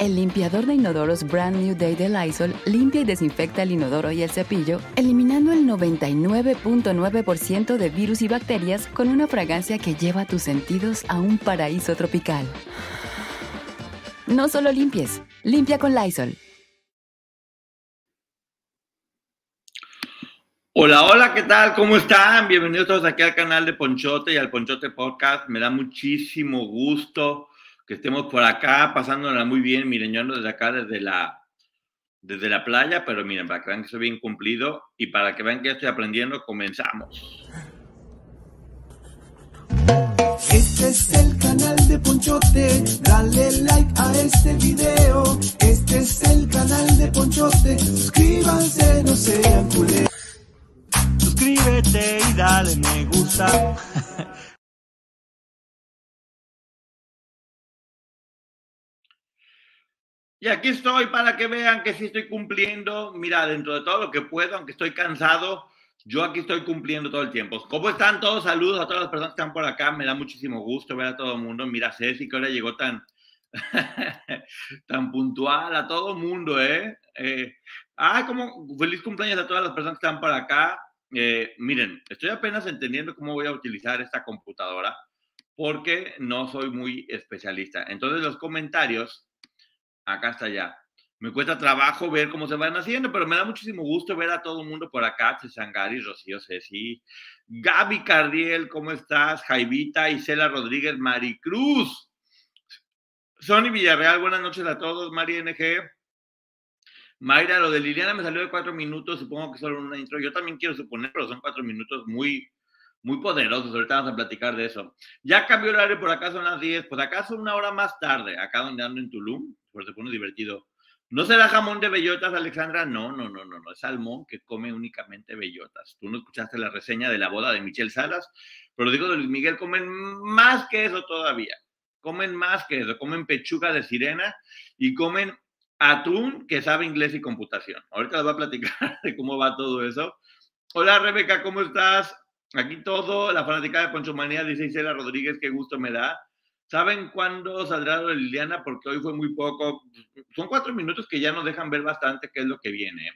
El limpiador de inodoros Brand New Day de Lysol limpia y desinfecta el inodoro y el cepillo, eliminando el 99.9% de virus y bacterias con una fragancia que lleva tus sentidos a un paraíso tropical. No solo limpies, limpia con Lysol. Hola, hola, ¿qué tal? ¿Cómo están? Bienvenidos todos aquí al canal de Ponchote y al Ponchote Podcast. Me da muchísimo gusto que estemos por acá, pasándola muy bien. Miren, yo ando desde acá, desde la, desde la playa, pero miren, para que vean que soy bien cumplido y para que vean que estoy aprendiendo, comenzamos. Este es el canal de Ponchote, dale like a este video. Este es el canal de Ponchote, suscríbanse, no sean culés. Suscríbete y dale me gusta. Y aquí estoy para que vean que sí estoy cumpliendo. Mira, dentro de todo lo que puedo, aunque estoy cansado, yo aquí estoy cumpliendo todo el tiempo. ¿Cómo están todos? Saludos a todas las personas que están por acá. Me da muchísimo gusto ver a todo el mundo. Mira, Ceci, que ahora llegó tan, tan puntual a todo el mundo, ¿eh? eh ah, como feliz cumpleaños a todas las personas que están por acá. Eh, miren, estoy apenas entendiendo cómo voy a utilizar esta computadora porque no soy muy especialista. Entonces los comentarios, acá está ya. Me cuesta trabajo ver cómo se van haciendo, pero me da muchísimo gusto ver a todo el mundo por acá. Sangari, Rocío Ceci, Gaby Cardiel, ¿cómo estás? Jaivita, Isela Rodríguez, Maricruz. Sony Villarreal, buenas noches a todos. Mari NG. Mayra, lo de Liliana me salió de cuatro minutos, supongo que solo una intro. Yo también quiero suponer, pero son cuatro minutos muy, muy poderosos. Ahorita vamos a platicar de eso. Ya cambió el horario, por acá son las 10, por acá son una hora más tarde, acá donde ando en Tulum, por pone divertido. ¿No será jamón de bellotas, Alexandra? No, no, no, no, no, es salmón que come únicamente bellotas. Tú no escuchaste la reseña de la boda de Michelle Salas, pero digo de Luis Miguel, comen más que eso todavía. Comen más que eso, comen pechuga de sirena y comen atún que sabe inglés y computación. Ahorita les voy a platicar de cómo va todo eso. Hola Rebeca, ¿cómo estás? Aquí todo, la fanática de Poncho Manía, dice Isela Rodríguez, qué gusto me da. ¿Saben cuándo saldrá Liliana? Porque hoy fue muy poco. Son cuatro minutos que ya nos dejan ver bastante qué es lo que viene.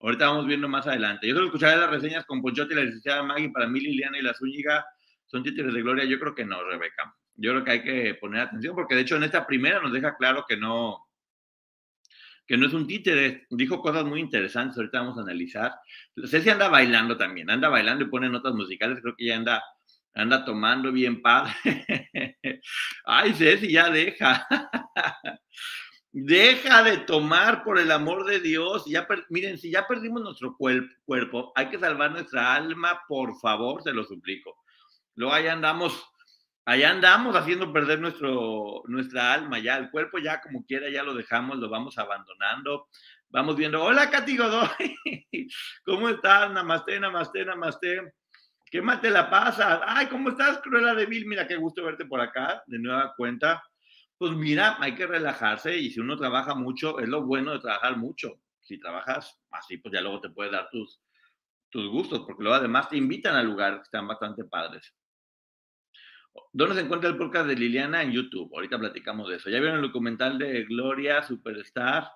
Ahorita vamos viendo más adelante. Yo solo escucharé las reseñas con Ponchote y la licenciada Maggie. Para mí, Liliana y la Zúñiga son títulos de gloria. Yo creo que no, Rebeca. Yo creo que hay que poner atención porque, de hecho, en esta primera nos deja claro que no, que no es un títere, dijo cosas muy interesantes, ahorita vamos a analizar. Ceci anda bailando también, anda bailando y pone notas musicales, creo que ya anda, anda tomando bien padre. Ay, Ceci, ya deja. Deja de tomar por el amor de Dios. Ya miren, si ya perdimos nuestro cuerpo, hay que salvar nuestra alma, por favor, se lo suplico. Luego ahí andamos allá andamos haciendo perder nuestro, nuestra alma, ya el cuerpo ya como quiera ya lo dejamos, lo vamos abandonando, vamos viendo, hola Katy Godoy, ¿cómo estás? Namaste, namaste, namaste. ¿Qué más te la pasa? Ay, ¿cómo estás, Cruella de Vil? Mira, qué gusto verte por acá, de nueva cuenta. Pues mira, hay que relajarse y si uno trabaja mucho, es lo bueno de trabajar mucho. Si trabajas así, pues ya luego te puedes dar tus, tus gustos, porque luego además te invitan a lugares que están bastante padres. ¿Dónde se encuentra el podcast de Liliana? En YouTube. Ahorita platicamos de eso. ¿Ya vieron el documental de Gloria Superstar?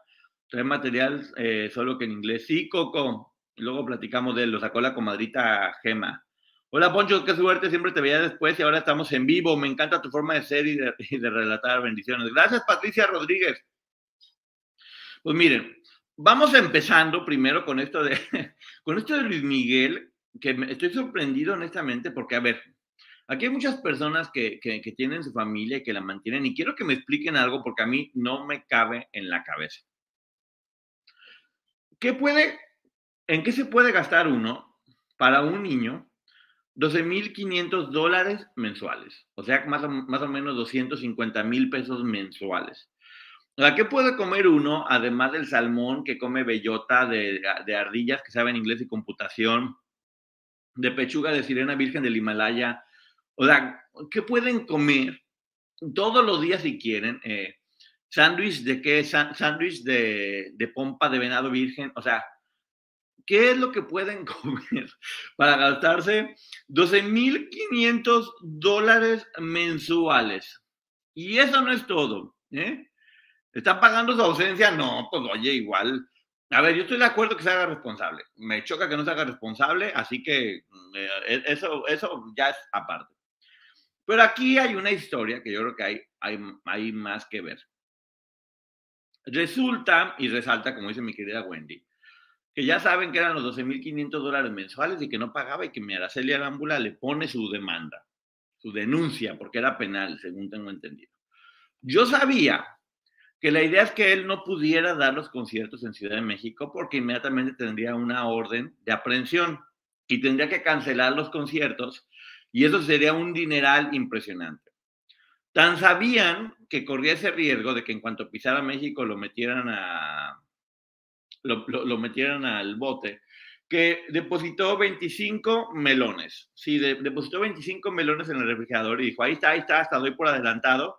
Trae material eh, solo que en inglés. Sí, Coco. Luego platicamos de él. Lo sacó la comadrita Gema. Hola, Poncho. Qué suerte. Siempre te veía después y ahora estamos en vivo. Me encanta tu forma de ser y de, relatar. Bendiciones. Gracias, Patricia Rodríguez. Pues miren, vamos empezando primero con esto de, con esto de Luis Miguel, que estoy sorprendido honestamente porque, a ver, Aquí hay muchas personas que, tienen su familia y que la mantienen y quiero que me expliquen algo porque a mí no me cabe en la cabeza. ¿Qué puede, en qué se puede gastar uno para un niño 12.500 dólares mensuales? O sea, más o, más o menos 250 mil pesos mensuales. O sea, ¿qué puede comer uno, además del salmón que come bellota de, ardillas que saben inglés y computación, de pechuga de sirena virgen del Himalaya? O sea, ¿qué pueden comer todos los días si quieren? Eh, sándwich de qué? Sándwich de, de pompa de venado virgen. O sea, ¿qué es lo que pueden comer para gastarse 12.500 dólares mensuales? Y eso no es todo. ¿eh? ¿Están pagando su ausencia? No, pues oye, igual. A ver, yo estoy de acuerdo que se haga responsable. Me choca que no se haga responsable, así que eh, eso, eso ya es aparte. Pero aquí hay una historia que yo creo que hay, hay, hay más que ver. Resulta y resalta, como dice mi querida Wendy, que ya saben que eran los 12.500 dólares mensuales y que no pagaba y que mi Araceli Arámbula le pone su demanda, su denuncia, porque era penal, según tengo entendido. Yo sabía que la idea es que él no pudiera dar los conciertos en Ciudad de México porque inmediatamente tendría una orden de aprehensión y tendría que cancelar los conciertos y eso sería un dineral impresionante. Tan sabían que corría ese riesgo de que en cuanto pisara México lo metieran a lo, metieran al bote, que depositó 25 melones. Sí, depositó 25 melones en el refrigerador y dijo, ahí está, ahí está, hasta doy por adelantado.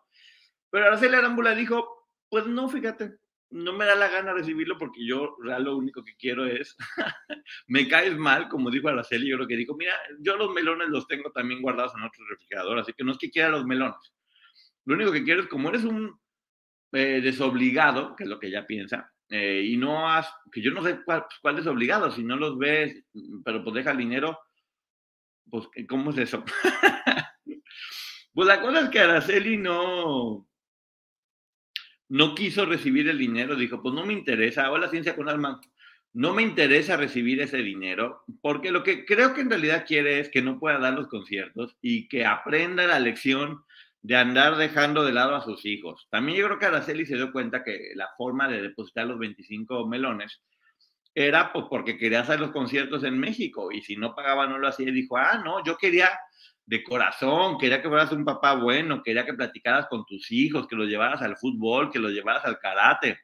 Pero Araceli Arámbula dijo, pues no, fíjate, no me da la gana recibirlo porque yo real lo único que quiero es, me caes mal, como dijo Araceli, yo lo que dijo, mira, yo los melones los tengo también guardados en otro refrigerador, así que no es que quiera los melones. Lo único que quiero es, como eres un eh, desobligado, que es lo que ella piensa, eh, y no has, que yo no sé cuál, cuál, es obligado, si no los ves, pero pues deja el dinero, pues ¿cómo es eso? pues la cosa es que Araceli no, no quiso recibir el dinero, dijo, pues no me interesa, hola ciencia con alma, no me interesa recibir ese dinero, porque lo que creo que en realidad quiere es que no pueda dar los conciertos y que aprenda la lección de andar dejando de lado a sus hijos. También yo creo que Araceli se dio cuenta que la forma de depositar los 25 melones era pues, porque quería hacer los conciertos en México y si no pagaba no lo hacía y dijo, ah, no, yo quería de corazón, quería que fueras un papá bueno, quería que platicaras con tus hijos, que los llevaras al fútbol, que los llevaras al karate,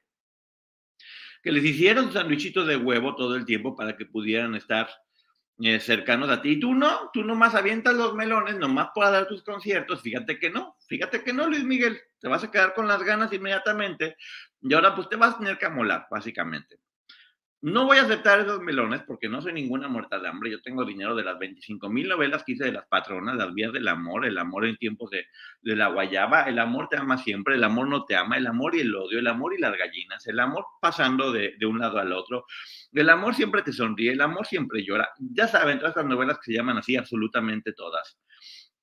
que les hicieras un sandwichito de huevo todo el tiempo para que pudieran estar eh, cercanos a ti. Y tú no, tú nomás avientas los melones, nomás para dar tus conciertos. Fíjate que no, fíjate que no, Luis Miguel. Te vas a quedar con las ganas inmediatamente y ahora pues te vas a tener que amolar, básicamente. No voy a aceptar esos melones porque no soy ninguna muerta de hambre. Yo tengo dinero de las 25 mil novelas que hice de las patronas, las vías del amor, el amor en tiempos de, la guayaba, el amor te ama siempre, el amor no te ama, el amor y el odio, el amor y las gallinas, el amor pasando de, un lado al otro. El amor siempre te sonríe, el amor siempre llora. Ya saben, todas estas novelas que se llaman así, absolutamente todas.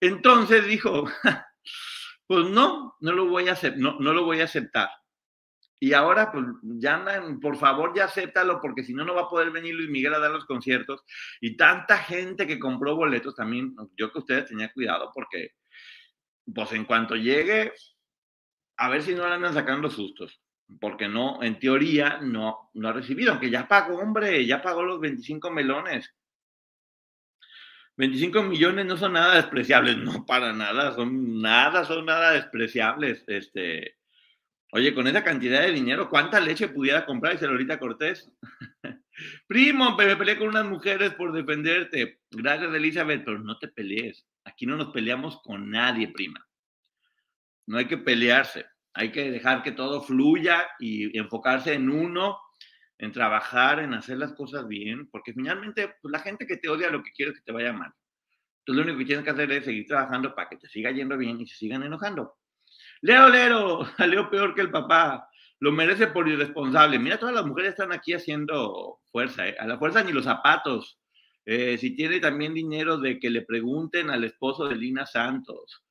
Entonces dijo, pues no, no lo voy a no, no lo voy a aceptar. Y ahora, pues ya andan, por favor, ya acéptalo, porque si no, no va a poder venir Luis Miguel a dar los conciertos. Y tanta gente que compró boletos también, yo que ustedes tenían cuidado, porque, pues en cuanto llegue, a ver si no le andan sacando sustos. Porque no, en teoría, no, no ha recibido, aunque ya pagó, hombre, ya pagó los 25 melones. 25 millones no son nada despreciables, no para nada, son nada, son nada despreciables. Este, Oye, con esa cantidad de dinero, ¿cuánta leche pudiera comprar? Dice Lolita Cortés. Primo, me peleé con unas mujeres por defenderte. Gracias, Elizabeth, pero no te pelees. Aquí no nos peleamos con nadie, prima. No hay que pelearse. Hay que dejar que todo fluya y enfocarse en uno, en trabajar, en hacer las cosas bien, porque finalmente pues, la gente que te odia lo que quiere es que te vaya mal. Entonces lo único que tienes que hacer es seguir trabajando para que te siga yendo bien y se sigan enojando. Leo, Lero, salió peor que el papá. Lo merece por irresponsable. Mira, todas las mujeres están aquí haciendo fuerza, ¿eh? A la fuerza ni los zapatos. Eh, si tiene también dinero de que le pregunten al esposo de Lina Santos.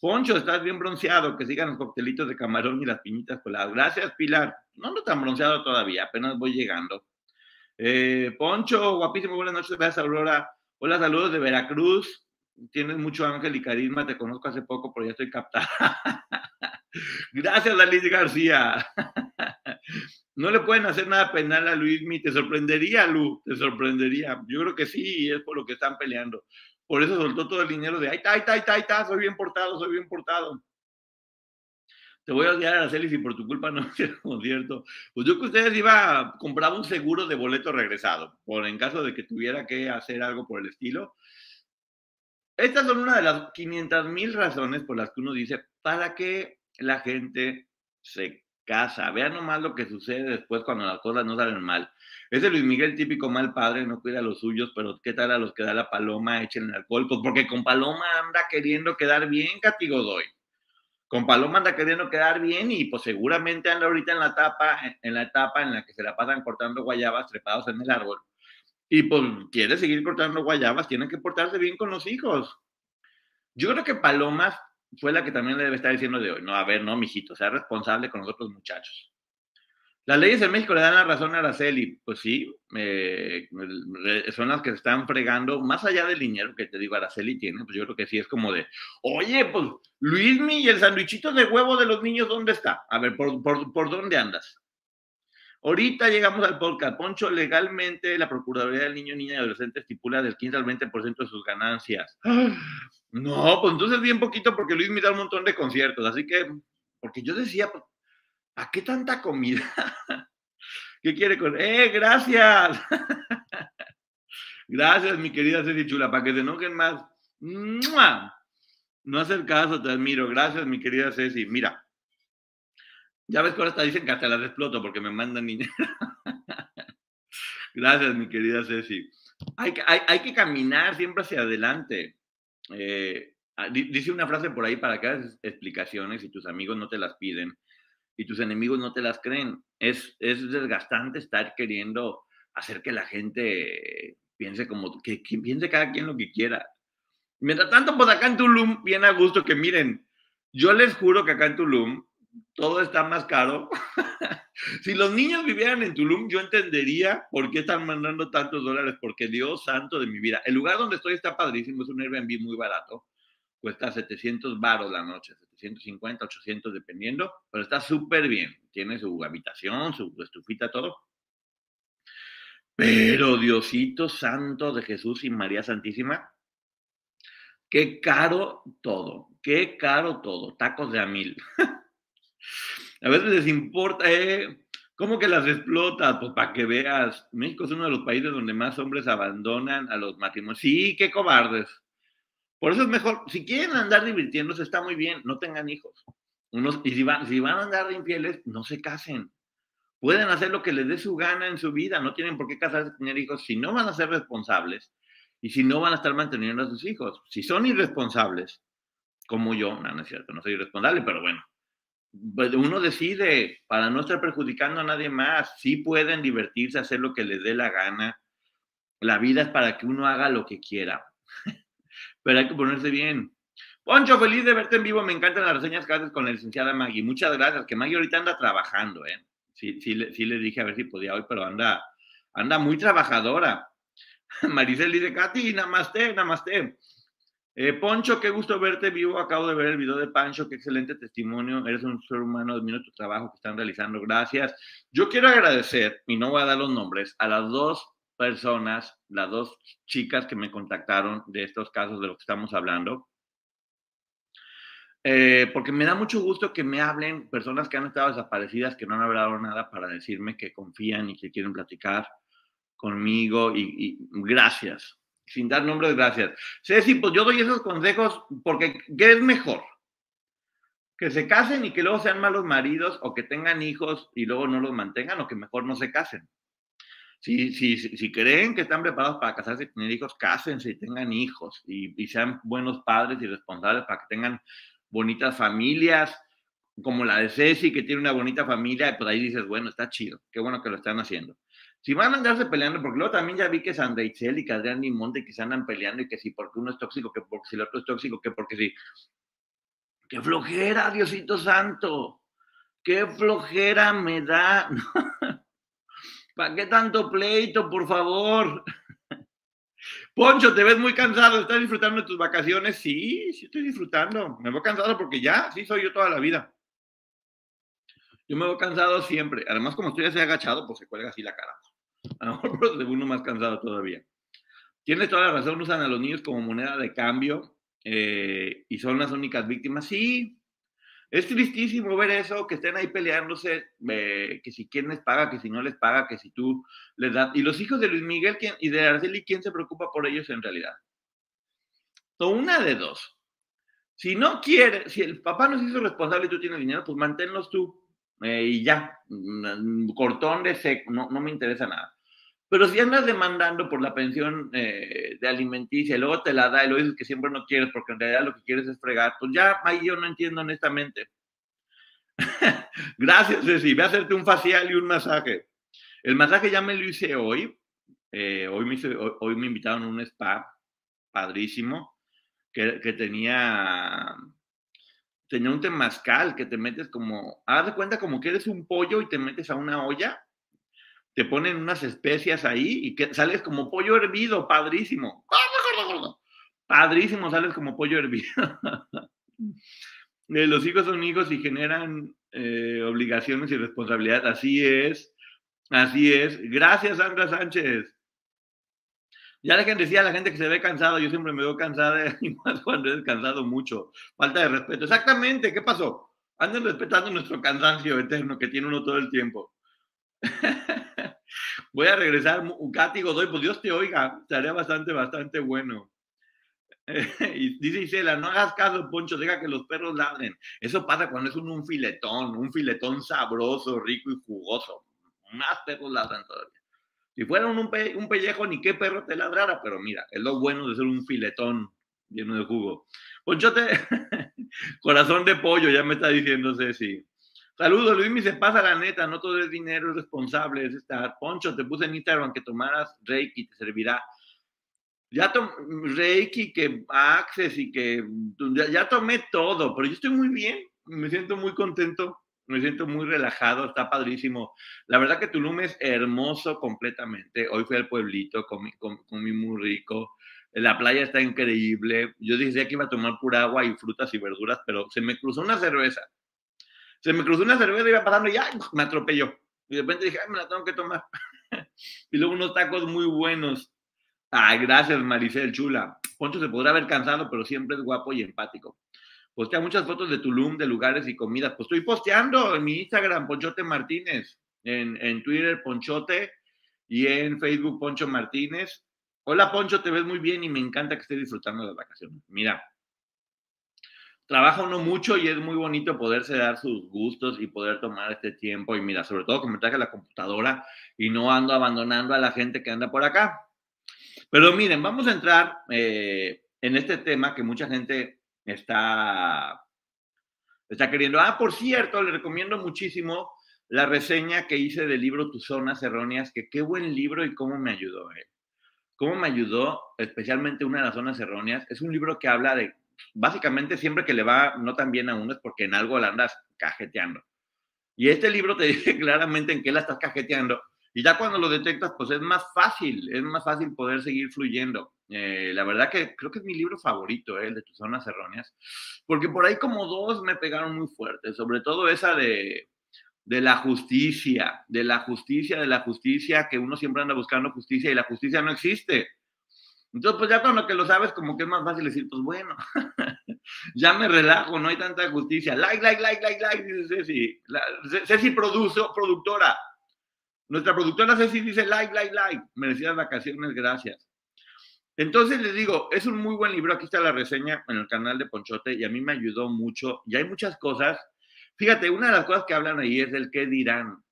Poncho, estás bien bronceado, que sigan los coctelitos de camarón y las piñitas coladas. Gracias, Pilar. No ando tan bronceado todavía, apenas voy llegando. Eh, Poncho, guapísimo, buenas noches, gracias, Aurora. Hola, saludos de Veracruz tienes mucho ángel y carisma, te conozco hace poco, pero ya estoy captada. Gracias, Liz García. no le pueden hacer nada penal a Luismi, te sorprendería, Lu, te sorprendería. Yo creo que sí, es por lo que están peleando. Por eso soltó todo el dinero de, ahí está, ahí está, ahí está, ahí está, soy bien portado, soy bien portado. te voy a odiar, Araceli, si por tu culpa no el concierto. Pues yo que ustedes iba a comprar un seguro de boleto regresado, por en caso de que tuviera que hacer algo por el estilo. Estas son una de las 500 mil razones por las que uno dice, ¿para qué la gente se casa? Vean nomás lo que sucede después cuando las cosas no salen mal. Ese Luis Miguel típico mal padre, no cuida a los suyos, pero ¿qué tal a los que da la paloma? Echen el alcohol, pues porque con paloma anda queriendo quedar bien, Cati Godoy. Con paloma anda queriendo quedar bien y pues seguramente anda ahorita la etapa, en la etapa en la que se la pasan cortando guayabas trepados en el árbol. Y pues quiere seguir cortando guayabas, tienen que portarse bien con los hijos. Yo creo que Palomas fue la que también le debe estar diciendo de hoy, no, a ver, no, mijito, sea responsable con los otros muchachos. Las leyes en México le dan la razón a Araceli, pues sí, son las que se están fregando, más allá del dinero que te digo Araceli tiene, pues yo creo que sí es como de, oye, pues Luismi y el sandwichito de huevo de los niños, ¿dónde está? A ver, ¿por, por, por dónde andas? Ahorita llegamos al podcast. Poncho, legalmente la Procuraduría del Niño, Niña y Adolescente estipula del 15 al 20% de sus ganancias. No, pues entonces bien poquito porque Luis me da un montón de conciertos. Así que, porque yo decía, pues, ¿A qué tanta comida? ¿Qué quiere con? ¡Eh, gracias! gracias, mi querida Ceci Chula, para que se enojen más. No hacer caso, te admiro. Gracias, mi querida Ceci. Mira, ya ves que ahora hasta dicen que hasta las exploto porque me mandan dinero. gracias, mi querida Ceci. Hay, hay, hay, que caminar siempre hacia adelante. Eh, ah, dice una frase por ahí para que hagas explicaciones y tus amigos no te las piden y tus enemigos no te las creen. Es, es desgastante estar queriendo hacer que la gente piense como que, piense cada quien lo que quiera. Mientras tanto, pues acá en Tulum, bien a gusto que miren, yo les juro que acá en Tulum todo está más caro. si los niños vivieran en Tulum, yo entendería por qué están mandando tantos dólares, porque Dios santo de mi vida. El lugar donde estoy está padrísimo, es un Airbnb muy barato cuesta 700 baros la noche, 750, 800 dependiendo, pero está súper bien. Tiene su habitación, su estufita, todo. Pero Diosito Santo de Jesús y María Santísima, qué caro todo, qué caro todo, tacos de a mil. a veces les importa, ¿eh? ¿Cómo que las explota? Pues para que veas, México es uno de los países donde más hombres abandonan a los matrimonios. Sí, qué cobardes. Por eso es mejor, si quieren andar divirtiéndose, está muy bien, no tengan hijos. Y si van, si van a andar infieles, no se casen. Pueden hacer lo que les dé su gana en su vida, no tienen por qué casarse tener hijos si no van a ser responsables y si no van a estar manteniendo a sus hijos. Si son irresponsables, como yo, no, no es cierto, no soy irresponsable, pero bueno, uno decide para no estar perjudicando a nadie más. Sí pueden divertirse, hacer lo que les dé la gana. La vida es para que uno haga lo que quiera pero hay que ponerse bien. Poncho, feliz de verte en vivo. Me encantan las reseñas que haces con la licenciada Maggie. Muchas gracias, que Maggie ahorita anda trabajando, ¿eh? Sí, sí, sí le dije a ver si podía hoy, pero anda, anda muy trabajadora. Maricel dice, Katy, namaste, namaste. Eh, Poncho, qué gusto verte vivo. Acabo de ver el video de Pancho, qué excelente testimonio. Eres un ser humano, admiro tu trabajo que están realizando. Gracias. Yo quiero agradecer, y no voy a dar los nombres, a las dos personas, las dos chicas que me contactaron de estos casos de los que estamos hablando, eh, porque me da mucho gusto que me hablen personas que han estado desaparecidas, que no han hablado nada para decirme que confían y que quieren platicar conmigo y, gracias, sin dar nombres, gracias. Ceci, pues yo doy esos consejos porque ¿qué es mejor? Que se casen y que luego sean malos maridos o que tengan hijos y luego no los mantengan o que mejor no se casen. Si, si, si, creen que están preparados para casarse y tener hijos, cásense y tengan hijos y, sean buenos padres y responsables para que tengan bonitas familias, como la de Ceci, que tiene una bonita familia, pues ahí dices, bueno, está chido, qué bueno que lo están haciendo. Si van a andarse peleando, porque luego también ya vi que Sandra Itzel y que Adrián Monte que se andan peleando y que si porque uno es tóxico, que porque si el otro es tóxico, que porque si. ¡Qué flojera, Diosito Santo! ¡Qué flojera me da! ¿Para qué tanto pleito, por favor? Poncho, te ves muy cansado. ¿Estás disfrutando de tus vacaciones? Sí, sí estoy disfrutando. Me voy cansado porque ya, sí soy yo toda la vida. Yo me voy cansado siempre. Además, como estoy así agachado, pues se cuelga así la cara. A lo de uno más cansado todavía. Tienes toda la razón, usan a los niños como moneda de cambio eh, y son las únicas víctimas. Sí, Es tristísimo ver eso, que estén ahí peleándose, eh, que si quién les paga, que si no les paga, que si tú les das. Y los hijos de Luis Miguel ¿quién, y de Araceli, ¿quién se preocupa por ellos en realidad? O una de dos. Si no quiere, si el papá no se hizo responsable y tú tienes dinero, pues manténlos tú. Eh, y ya, mm, cortón de seco, no me interesa nada. Pero si andas demandando por la pensión eh, de alimenticia y luego te la da y lo dices que siempre no quieres porque en realidad lo que quieres es fregar, pues ya ahí yo no entiendo honestamente. Gracias, Ceci. Voy a hacerte un facial y un masaje. El masaje ya me lo hice hoy. Eh, hoy, me hoy, me invitaron a un spa padrísimo que, que tenía tenía un temazcal que te metes como, haz de cuenta como que eres un pollo y te metes a una olla te ponen unas especias ahí y sales como pollo hervido, padrísimo. Padrísimo, sales como pollo hervido. Eh, los hijos son hijos y generan eh, obligaciones y responsabilidad. Así es, así es. Gracias, Sandra Sánchez. Ya dejen decir a la gente que se ve cansado. Yo siempre me veo cansada y más cuando he descansado mucho. Falta de respeto. Exactamente, ¿qué pasó? Anden respetando nuestro cansancio eterno que tiene uno todo el tiempo. Voy a regresar, Katy Godoy, pues Dios te oiga, estaría bastante, bastante bueno. dice Isela, no hagas caso, Poncho, deja que los perros ladren. Eso pasa cuando es un, filetón, un filetón sabroso, rico y jugoso. Más perros ladran todavía. Si fuera un, un pellejo, ni qué perro te ladrara, pero mira, es lo bueno de ser un filetón lleno de jugo. Ponchote, corazón de pollo, ya me está diciendo Ceci. Saludos, Luis, me se pasa la neta, no todo es dinero, es responsable, es. Poncho, te puse en Instagram que tomaras Reiki, te servirá. Ya Reiki, que Access y que ya, tomé todo, pero yo estoy muy bien, me siento muy contento, me siento muy relajado, está padrísimo. La verdad que Tulum es hermoso completamente. Hoy fui al pueblito, comí, comí muy rico. La playa está increíble. Yo decía que iba a tomar pura agua y frutas y verduras, pero se me cruzó una cerveza se me cruzó una cerveza, iba pasando y ya me atropelló. Y de repente dije, ay, me la tengo que tomar. y luego unos tacos muy buenos. Ay, gracias, Maricel, chula. Poncho se podrá haber cansado, pero siempre es guapo y empático. Postea muchas fotos de Tulum, de lugares y comidas. Pues estoy posteando en mi Instagram, Ponchote Martínez, en, en Twitter, Ponchote, y en Facebook, Poncho Martínez. Hola, Poncho, te ves muy bien y me encanta que estés disfrutando de las vacaciones. Mira, trabaja uno mucho y es muy bonito poderse dar sus gustos y poder tomar este tiempo. Y mira, sobre todo que me traje la computadora y no ando abandonando a la gente que anda por acá. Pero miren, vamos a entrar eh, en este tema que mucha gente está, está queriendo. Ah, por cierto, le recomiendo muchísimo la reseña que hice del libro Tus Zonas Erróneas, que qué buen libro y cómo me ayudó. Eh. Cómo me ayudó, especialmente una de las zonas erróneas. Es un libro que habla de básicamente siempre que le va no tan bien a uno es porque en algo la andas cajeteando. Y este libro te dice claramente en qué la estás cajeteando. Y ya cuando lo detectas, pues es más fácil, es más fácil poder seguir fluyendo. Eh, la verdad que creo que es mi libro favorito, eh, el de tus zonas erróneas, porque por ahí como dos me pegaron muy fuerte, sobre todo esa de, de la justicia, de la justicia, de la justicia, que uno siempre anda buscando justicia y la justicia no existe. Entonces, pues ya cuando que lo sabes, como que es más fácil decir, pues bueno, ya me relajo, no hay tanta justicia. Like, like, like, like, like, dice Ceci. Ceci produce, productora. Nuestra productora Ceci dice like, like, like. Merecidas vacaciones, gracias. Entonces les digo, es un muy buen libro. Aquí está la reseña en el canal de Ponchote y a mí me ayudó mucho. Y hay muchas cosas. Fíjate, una de las cosas que hablan ahí es del qué dirán.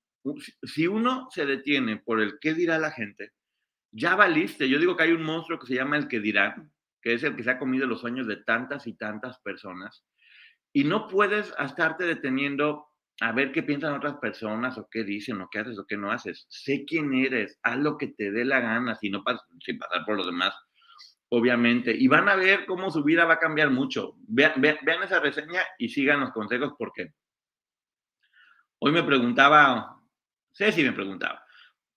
Si uno se detiene por el qué dirá la gente, ya valiste. Yo digo que hay un monstruo que se llama el que dirá, que es el que se ha comido los sueños de tantas y tantas personas. Y no puedes estarte deteniendo a ver qué piensan otras personas o qué dicen o qué haces o qué no haces. Sé quién eres, haz lo que te dé la gana, si no sin pasar por los demás, obviamente. Y van a ver cómo su vida va a cambiar mucho. Vean esa reseña y sigan los consejos porque hoy me preguntaba, sé si me preguntaba,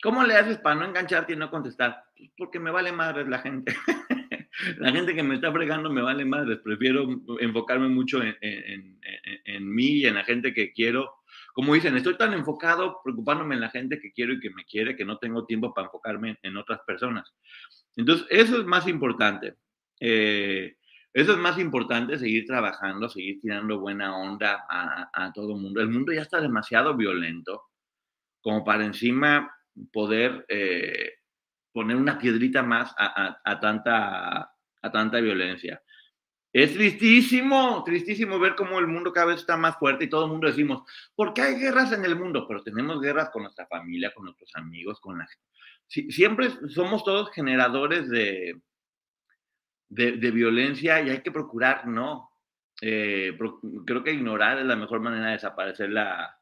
¿Cómo le haces para no engancharte y no contestar? Pues, porque me vale madres la gente. la gente que me está fregando me vale madres. Prefiero enfocarme mucho en, en, mí y en la gente que quiero. Como dicen, estoy tan enfocado preocupándome en la gente que quiero y que me quiere que no tengo tiempo para enfocarme en otras personas. Entonces, eso es más importante. Eh, Eso es más importante, seguir trabajando, seguir tirando buena onda a, a todo el mundo. El mundo ya está demasiado violento como para encima poder eh, poner una piedrita más a, a, tanta, a tanta violencia. Es tristísimo, tristísimo ver cómo el mundo cada vez está más fuerte y todo el mundo decimos, ¿por qué hay guerras en el mundo? Pero tenemos guerras con nuestra familia, con nuestros amigos, con la siempre somos todos generadores de, de, violencia y hay que procurar, ¿no? Eh, creo que ignorar es la mejor manera de desaparecer la,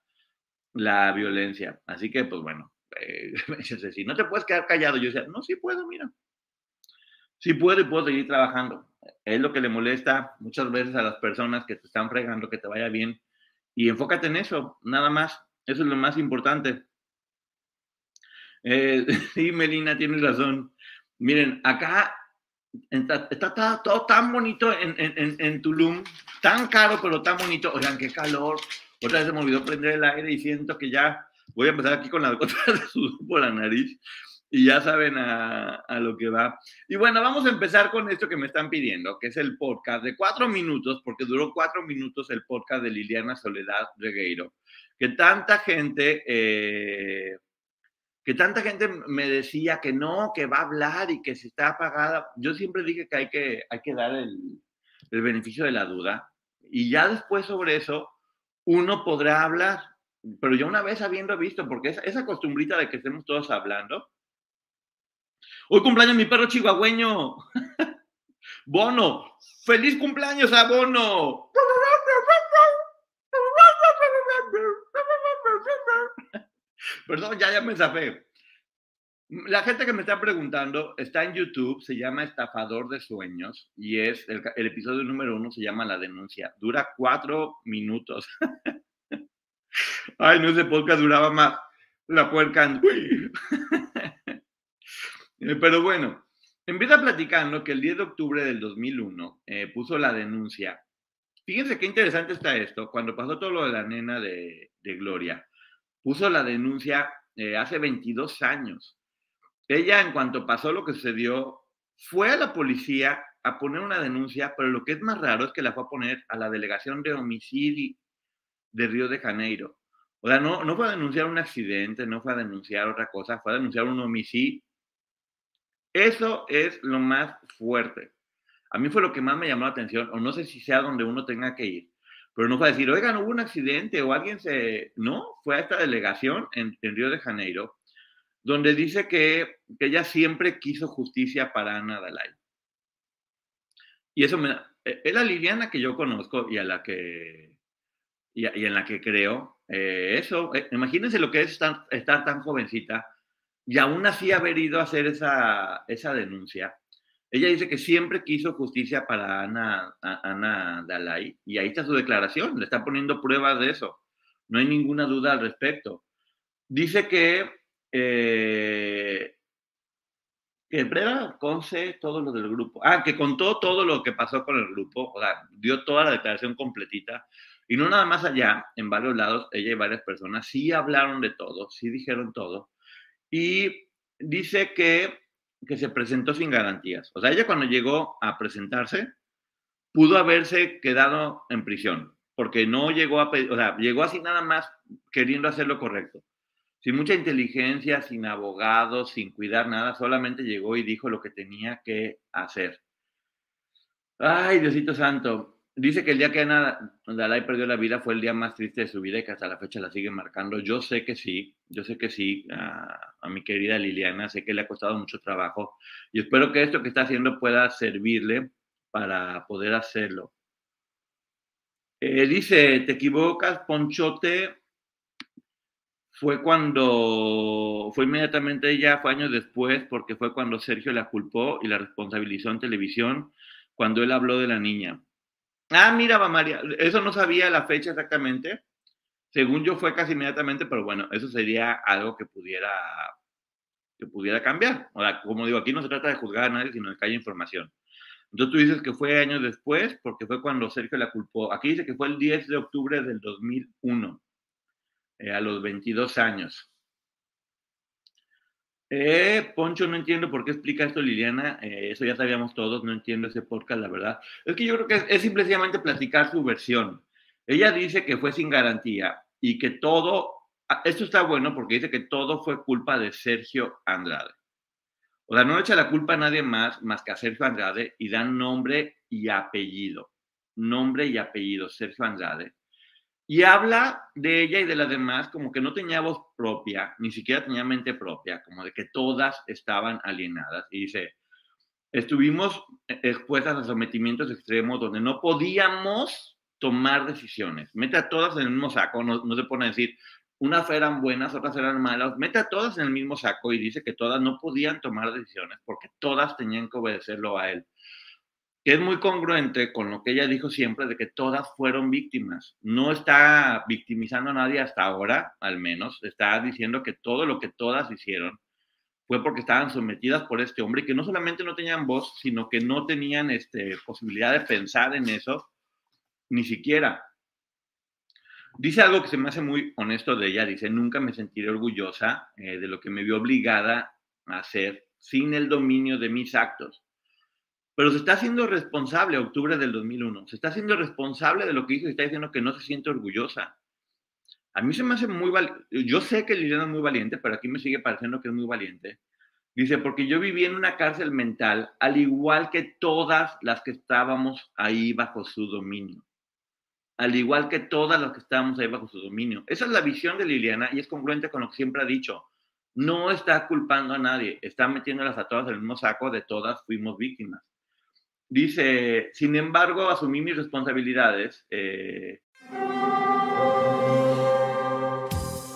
la violencia. Así que, pues bueno, eh, si no te puedes quedar callado, yo decía, no, sí puedo, mira. Sí puedo y puedo seguir trabajando. Es lo que le molesta muchas veces a las personas que te están fregando, que te vaya bien. Y enfócate en eso, nada más. Eso es lo más importante. Eh, sí, Melina, tienes razón. Miren, acá está, todo tan bonito en, en, en, Tulum, tan caro, pero tan bonito. Oigan, qué calor. Otra vez se me olvidó prender el aire y siento que ya voy a empezar aquí con la gota de sudor por la nariz y ya saben a, a, lo que va. Y bueno, vamos a empezar con esto que me están pidiendo, que es el podcast de cuatro minutos, porque duró cuatro minutos el podcast de Liliana Soledad Regueiro, que tanta gente eh, que tanta gente me decía que no, que va a hablar y que si está apagada. Yo siempre dije que hay que, hay que dar el, el beneficio de la duda y ya después sobre eso uno podrá hablar. Pero yo una vez habiendo visto, porque esa, esa costumbrita de que estemos todos hablando. Hoy cumpleaños mi perro chihuahueño. Bono, feliz cumpleaños a Bono. Perdón, ya, ya me zafé. La gente que me está preguntando está en YouTube, se llama Estafador de Sueños y es el, el episodio número uno, se llama La Denuncia. Dura cuatro minutos. Ay, no, ese podcast duraba más. La puerca. Pero bueno, empieza platicando que el 10 de octubre del 2001 eh, puso la denuncia. Fíjense qué interesante está esto. Cuando pasó todo lo de la nena de, de Gloria, puso la denuncia eh, hace 22 años. Ella, en cuanto pasó lo que sucedió, fue a la policía a poner una denuncia, pero lo que es más raro es que la fue a poner a la delegación de homicidio de Río de Janeiro. O sea, no, no fue a denunciar un accidente, no fue a denunciar otra cosa, fue a denunciar un homicidio. Eso es lo más fuerte. A mí fue lo que más me llamó la atención, o no sé si sea donde uno tenga que ir pero no fue a decir, oigan, hubo un accidente o alguien se... No, fue a esta delegación en, Río de Janeiro, donde dice que, que, ella siempre quiso justicia para Ana Dalai. Y eso me... E, es la Liliana que yo conozco y a la que... Y, en la que creo. Eh, eso, eh, imagínense lo que es estar, estar, tan jovencita y aún así haber ido a hacer esa, esa denuncia ella dice que siempre quiso justicia para Ana, Ana Dalai y ahí está su declaración, le está poniendo pruebas de eso. No hay ninguna duda al respecto. Dice que eh, que Breda Conce todo lo del grupo. Ah, que contó todo lo que pasó con el grupo, o sea, dio toda la declaración completita. Y no nada más allá, en varios lados, ella y varias personas sí hablaron de todo, sí dijeron todo. Y dice que que se presentó sin garantías. O sea, ella cuando llegó a presentarse, pudo haberse quedado en prisión, porque no llegó a o sea, llegó así nada más queriendo hacer lo correcto. Sin mucha inteligencia, sin abogados, sin cuidar nada, solamente llegó y dijo lo que tenía que hacer. Ay, Diosito Santo, Dice que el día que Ana Dalai perdió la vida fue el día más triste de su vida y que hasta la fecha la sigue marcando. Yo sé que sí, yo sé que sí, a, mi querida Liliana, sé que le ha costado mucho trabajo y espero que esto que está haciendo pueda servirle para poder hacerlo. Eh, dice, te equivocas, Ponchote. Fue cuando, fue inmediatamente ella, fue años después, porque fue cuando Sergio la culpó y la responsabilizó en televisión, cuando él habló de la niña. Ah, mira, María, eso no sabía la fecha exactamente. Según yo fue casi inmediatamente, pero bueno, eso sería algo que pudiera que pudiera cambiar. Ahora, como digo, aquí no se trata de juzgar a nadie, sino de que haya información. Entonces tú dices que fue años después, porque fue cuando Sergio la culpó. Aquí dice que fue el 10 de octubre del 2001, eh, a los 22 años. Eh, Poncho, no entiendo por qué explica esto Liliana. Eh, eso ya sabíamos todos, no entiendo ese podcast, la verdad. Es que yo creo que es, simplemente platicar su versión. Ella dice que fue sin garantía y que todo, ah, esto está bueno porque dice que todo fue culpa de Sergio Andrade. O sea, no echa la culpa a nadie más más que a Sergio Andrade y dan nombre y apellido. Nombre y apellido, Sergio Andrade. Y habla de ella y de las demás como que no tenía voz propia, ni siquiera tenía mente propia, como de que todas estaban alienadas. Y dice, estuvimos expuestas a sometimientos extremos donde no podíamos tomar decisiones. Mete a todas en el mismo saco, no, no se pone a decir, unas eran buenas, otras eran malas, mete a todas en el mismo saco y dice que todas no podían tomar decisiones porque todas tenían que obedecerlo a él que es muy congruente con lo que ella dijo siempre de que todas fueron víctimas. No está victimizando a nadie hasta ahora, al menos, está diciendo que todo lo que todas hicieron fue porque estaban sometidas por este hombre y que no solamente no tenían voz, sino que no tenían este, posibilidad de pensar en eso, ni siquiera. Dice algo que se me hace muy honesto de ella, dice, nunca me sentiré orgullosa eh, de lo que me vio obligada a hacer sin el dominio de mis actos pero se está haciendo responsable, octubre del 2001, se está haciendo responsable de lo que hizo y está diciendo que no se siente orgullosa. A mí se me hace muy valiente, yo sé que Liliana es muy valiente, pero aquí me sigue pareciendo que es muy valiente. Dice, porque yo viví en una cárcel mental, al igual que todas las que estábamos ahí bajo su dominio. Al igual que todas las que estábamos ahí bajo su dominio. Esa es la visión de Liliana y es congruente con lo que siempre ha dicho. No está culpando a nadie, está metiéndolas a todas en el mismo saco de todas fuimos víctimas. Dice, sin embargo, asumí mis responsabilidades. Eh...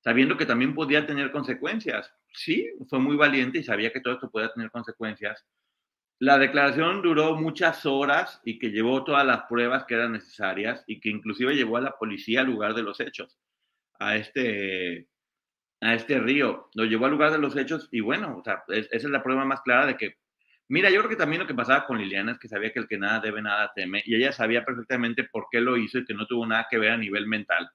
Sabiendo que también podía tener consecuencias. Sí, fue muy valiente y sabía que todo esto podía tener consecuencias. La declaración duró muchas horas y que llevó todas las pruebas que eran necesarias y que inclusive llevó a la policía al lugar de los hechos, a este, a este río. Lo llevó al lugar de los hechos y bueno, esa es la prueba más clara de que Mira, yo creo que también lo que pasaba con Liliana es que sabía que el que nada debe, nada teme, y ella sabía perfectamente por qué lo hizo y que no tuvo nada que ver a nivel mental.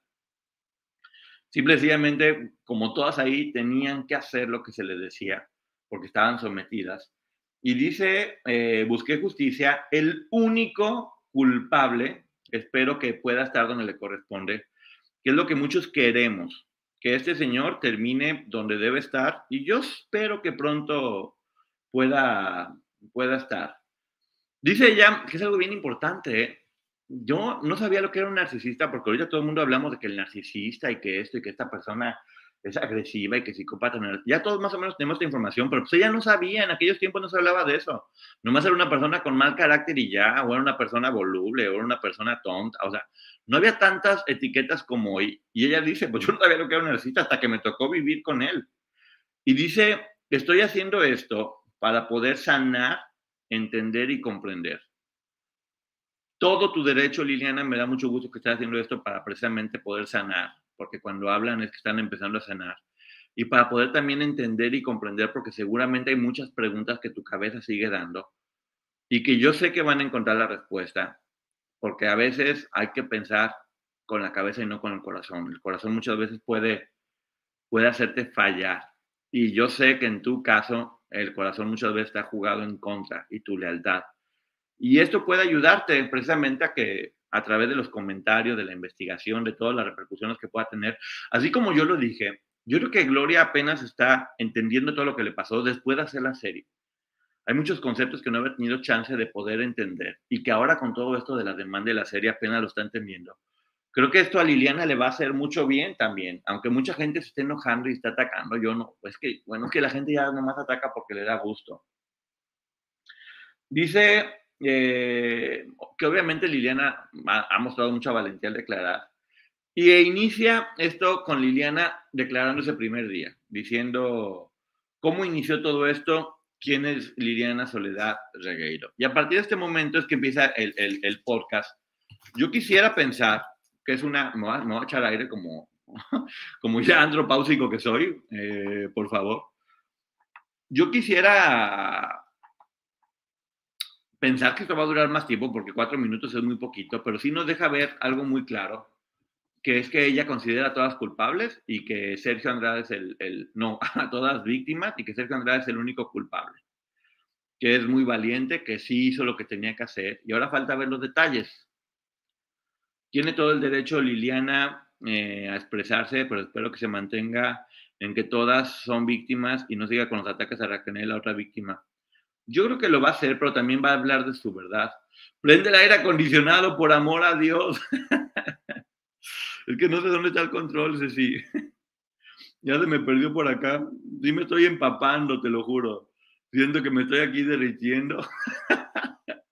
Simplemente, como todas ahí, tenían que hacer lo que se les decía, porque estaban sometidas. Y dice, eh, busqué justicia, el único culpable, espero que pueda estar donde le corresponde, que es lo que muchos queremos, que este señor termine donde debe estar, y yo espero que pronto pueda pueda estar. Dice ella que es algo bien importante. ¿eh? Yo no sabía lo que era un narcisista, porque ahorita todo el mundo hablamos de que el narcisista y que esto y que esta persona es agresiva y que psicópata. Ya todos más o menos tenemos esta información, pero pues ella no sabía, en aquellos tiempos no se hablaba de eso. Nomás era una persona con mal carácter y ya, o era una persona voluble, o era una persona tonta, o sea, no había tantas etiquetas como hoy. Y ella dice, pues yo no sabía lo que era un narcisista hasta que me tocó vivir con él. Y dice, estoy haciendo esto para poder sanar, entender y comprender. Todo tu derecho, Liliana, me da mucho gusto que estés haciendo esto para precisamente poder sanar, porque cuando hablan es que están empezando a sanar. Y para poder también entender y comprender, porque seguramente hay muchas preguntas que tu cabeza sigue dando y que yo sé que van a encontrar la respuesta, porque a veces hay que pensar con la cabeza y no con el corazón. El corazón muchas veces puede, puede hacerte fallar. Y yo sé que en tu caso el corazón muchas veces está jugado en contra y tu lealtad. Y esto puede ayudarte precisamente a que a través de los comentarios, de la investigación, de todas las repercusiones que pueda tener, así como yo lo dije, yo creo que Gloria apenas está entendiendo todo lo que le pasó después de hacer la serie. Hay muchos conceptos que no había tenido chance de poder entender y que ahora con todo esto de la demanda de la serie apenas lo está entendiendo. Creo que esto a Liliana le va a hacer mucho bien también, aunque mucha gente se esté enojando y está atacando, yo no, pues que, bueno, que la gente ya nomás ataca porque le da gusto. Dice eh, que obviamente Liliana ha, mostrado mucha valentía al declarar, y inicia esto con Liliana declarando ese primer día, diciendo cómo inició todo esto quién es Liliana Soledad Regueiro. Y a partir de este momento es que empieza el, el, el podcast. Yo quisiera pensar que es una, me voy a, a echar aire como, como ya andropáusico que soy, eh, por favor. Yo quisiera pensar que esto va a durar más tiempo porque cuatro minutos es muy poquito, pero sí nos deja ver algo muy claro, que es que ella considera a todas culpables y que Sergio Andrade es el, el, no, a todas víctimas y que Sergio Andrade es el único culpable, que es muy valiente, que sí hizo lo que tenía que hacer y ahora falta ver los detalles. Tiene todo el derecho Liliana eh, a expresarse, pero espero que se mantenga en que todas son víctimas y no siga con los ataques a Raquel, la otra víctima. Yo creo que lo va a hacer, pero también va a hablar de su verdad. Prende el aire acondicionado, por amor a Dios. es que no sé dónde está el control, Ceci. ya se me perdió por acá. Sí me estoy empapando, te lo juro. Siento que me estoy aquí derritiendo.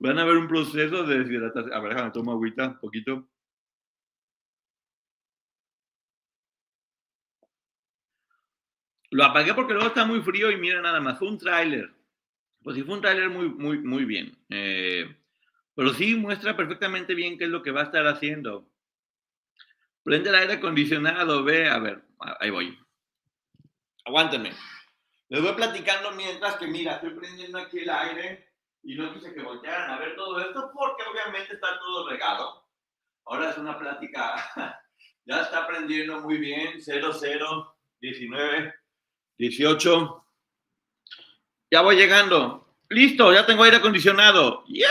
Van a ver un proceso de deshidratación. A ver, déjame tomar agüita un poquito. Lo apagué porque luego está muy frío y mira nada más, un tráiler. Pues sí, fue un tráiler muy, muy, muy bien. Eh, pero sí muestra perfectamente bien qué es lo que va a estar haciendo. Prende el aire acondicionado, ve, a ver, ahí voy. Aguántenme. Les voy platicando mientras que, mira, estoy prendiendo aquí el aire y no quise que voltearan a ver todo esto porque obviamente está todo regado. Ahora es una plática, ya está prendiendo muy bien, 00, 19, 18. Ya voy llegando. Listo, ya tengo aire acondicionado. ¡Yeah!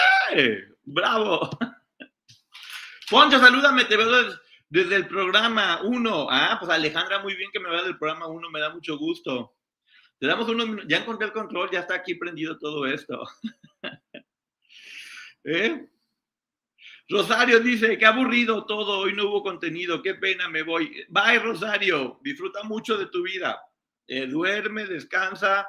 ¡Bravo! Poncho, salúdame, te veo desde, desde el programa 1. Ah, pues Alejandra, muy bien que me vea del programa 1, me da mucho gusto. Te damos unos minutos. Ya encontré el control, ya está aquí prendido todo esto. ¿Eh? Rosario dice, qué aburrido todo, hoy no hubo contenido, qué pena, me voy. Bye, Rosario, disfruta mucho de tu vida. Eh, duerme, descansa,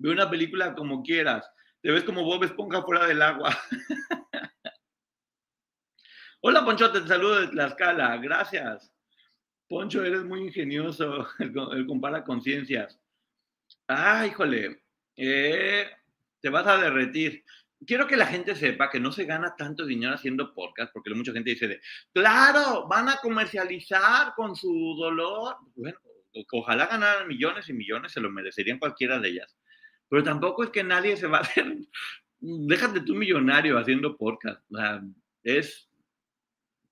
ve una película como quieras. Te ves como Bob Esponja fuera del agua. Hola, Poncho, te saludo de Tlaxcala, gracias. Poncho, eres muy ingenioso, el, compara conciencias. Ah, híjole, eh, te vas a derretir. Quiero que la gente sepa que no se gana tanto dinero haciendo podcast, porque mucha gente dice de, claro, van a comercializar con su dolor. Bueno, ojalá ganaran millones y millones, se lo merecerían cualquiera de ellas. Pero tampoco es que nadie se va a hacer, déjate tú millonario haciendo podcast. O sea, es,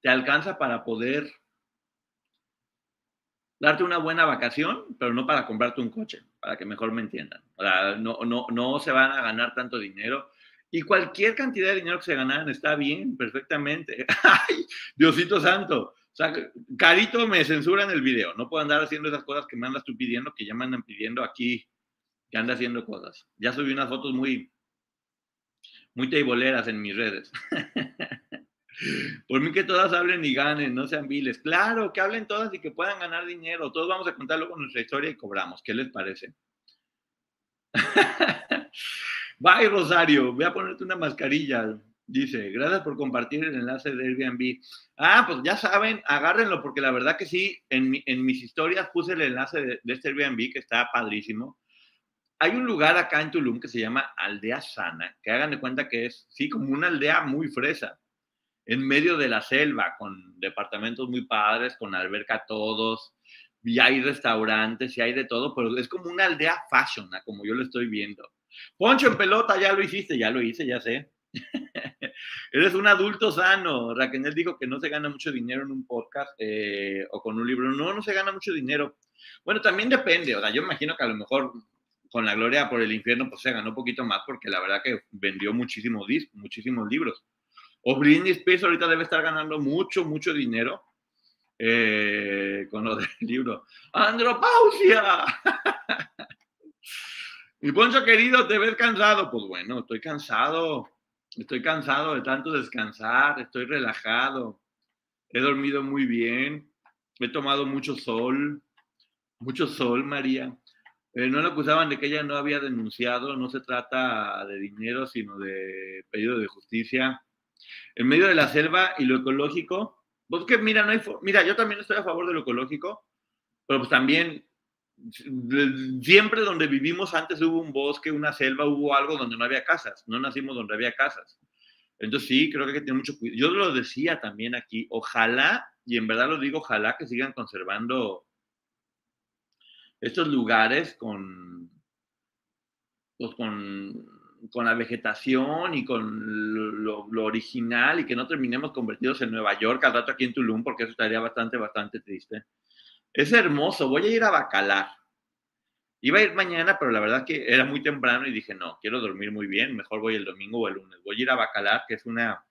te alcanza para poder darte una buena vacación, pero no para comprarte un coche, para que mejor me entiendan. O sea, no, no, no se van a ganar tanto dinero. Y cualquier cantidad de dinero que se ganaran está bien, perfectamente. ¡Ay, Diosito Santo! O sea, Carito me censura en el video. No puedo andar haciendo esas cosas que me andas tú pidiendo, que ya me andan pidiendo aquí, que anda haciendo cosas. Ya subí unas fotos muy, muy teiboleras en mis redes. Por mí que todas hablen y ganen, no sean viles. Claro, que hablen todas y que puedan ganar dinero. Todos vamos a contar luego nuestra historia y cobramos. ¿Qué les parece? Bye, Rosario. Voy a ponerte una mascarilla. Dice, gracias por compartir el enlace de Airbnb. Ah, pues ya saben, agárrenlo, porque la verdad que sí, en, mi, en mis historias puse el enlace de, de, este Airbnb que está padrísimo. Hay un lugar acá en Tulum que se llama Aldea Sana, que hagan de cuenta que es, sí, como una aldea muy fresa en medio de la selva, con departamentos muy padres, con alberca todos, y hay restaurantes y hay de todo, pero es como una aldea fashion, como yo lo estoy viendo. Poncho en pelota, ya lo hiciste, ya lo hice, ya sé. Eres un adulto sano. Raquel dijo que no se gana mucho dinero en un podcast eh, o con un libro. No, no se gana mucho dinero. Bueno, también depende. O sea, yo imagino que a lo mejor con la gloria por el infierno, pues se ganó poquito más porque la verdad que vendió muchísimos discos, muchísimos libros. O Britney Spears ahorita debe estar ganando mucho, mucho dinero eh, con lo del. ¡Andropausia! Mi Poncho querido, te ves cansado. Pues bueno, estoy cansado. Estoy cansado de tanto descansar. Estoy relajado. He dormido muy bien. He tomado mucho sol. Mucho sol, María. Eh, no le acusaban de que ella no había denunciado. No se trata de dinero, sino de pedido de justicia en medio de la selva y lo ecológico, pues mira, no hay mira, yo también estoy a favor de lo ecológico, pero pues también siempre donde vivimos antes hubo un bosque, una selva, hubo algo donde no había casas. No nacimos donde había casas. Entonces sí, creo que hay que tener mucho cuidado. Yo lo decía también aquí, ojalá, y en verdad lo digo, ojalá que sigan conservando estos lugares con, pues con, con la vegetación y con lo, original y que no terminemos convertidos en Nueva York al rato aquí en Tulum, porque eso estaría bastante, bastante triste. Es hermoso, voy a ir a Bacalar. Iba a ir mañana, pero la verdad que era muy temprano y dije, no, quiero dormir muy bien, mejor voy el domingo o el lunes. Voy a ir a Bacalar, que es una,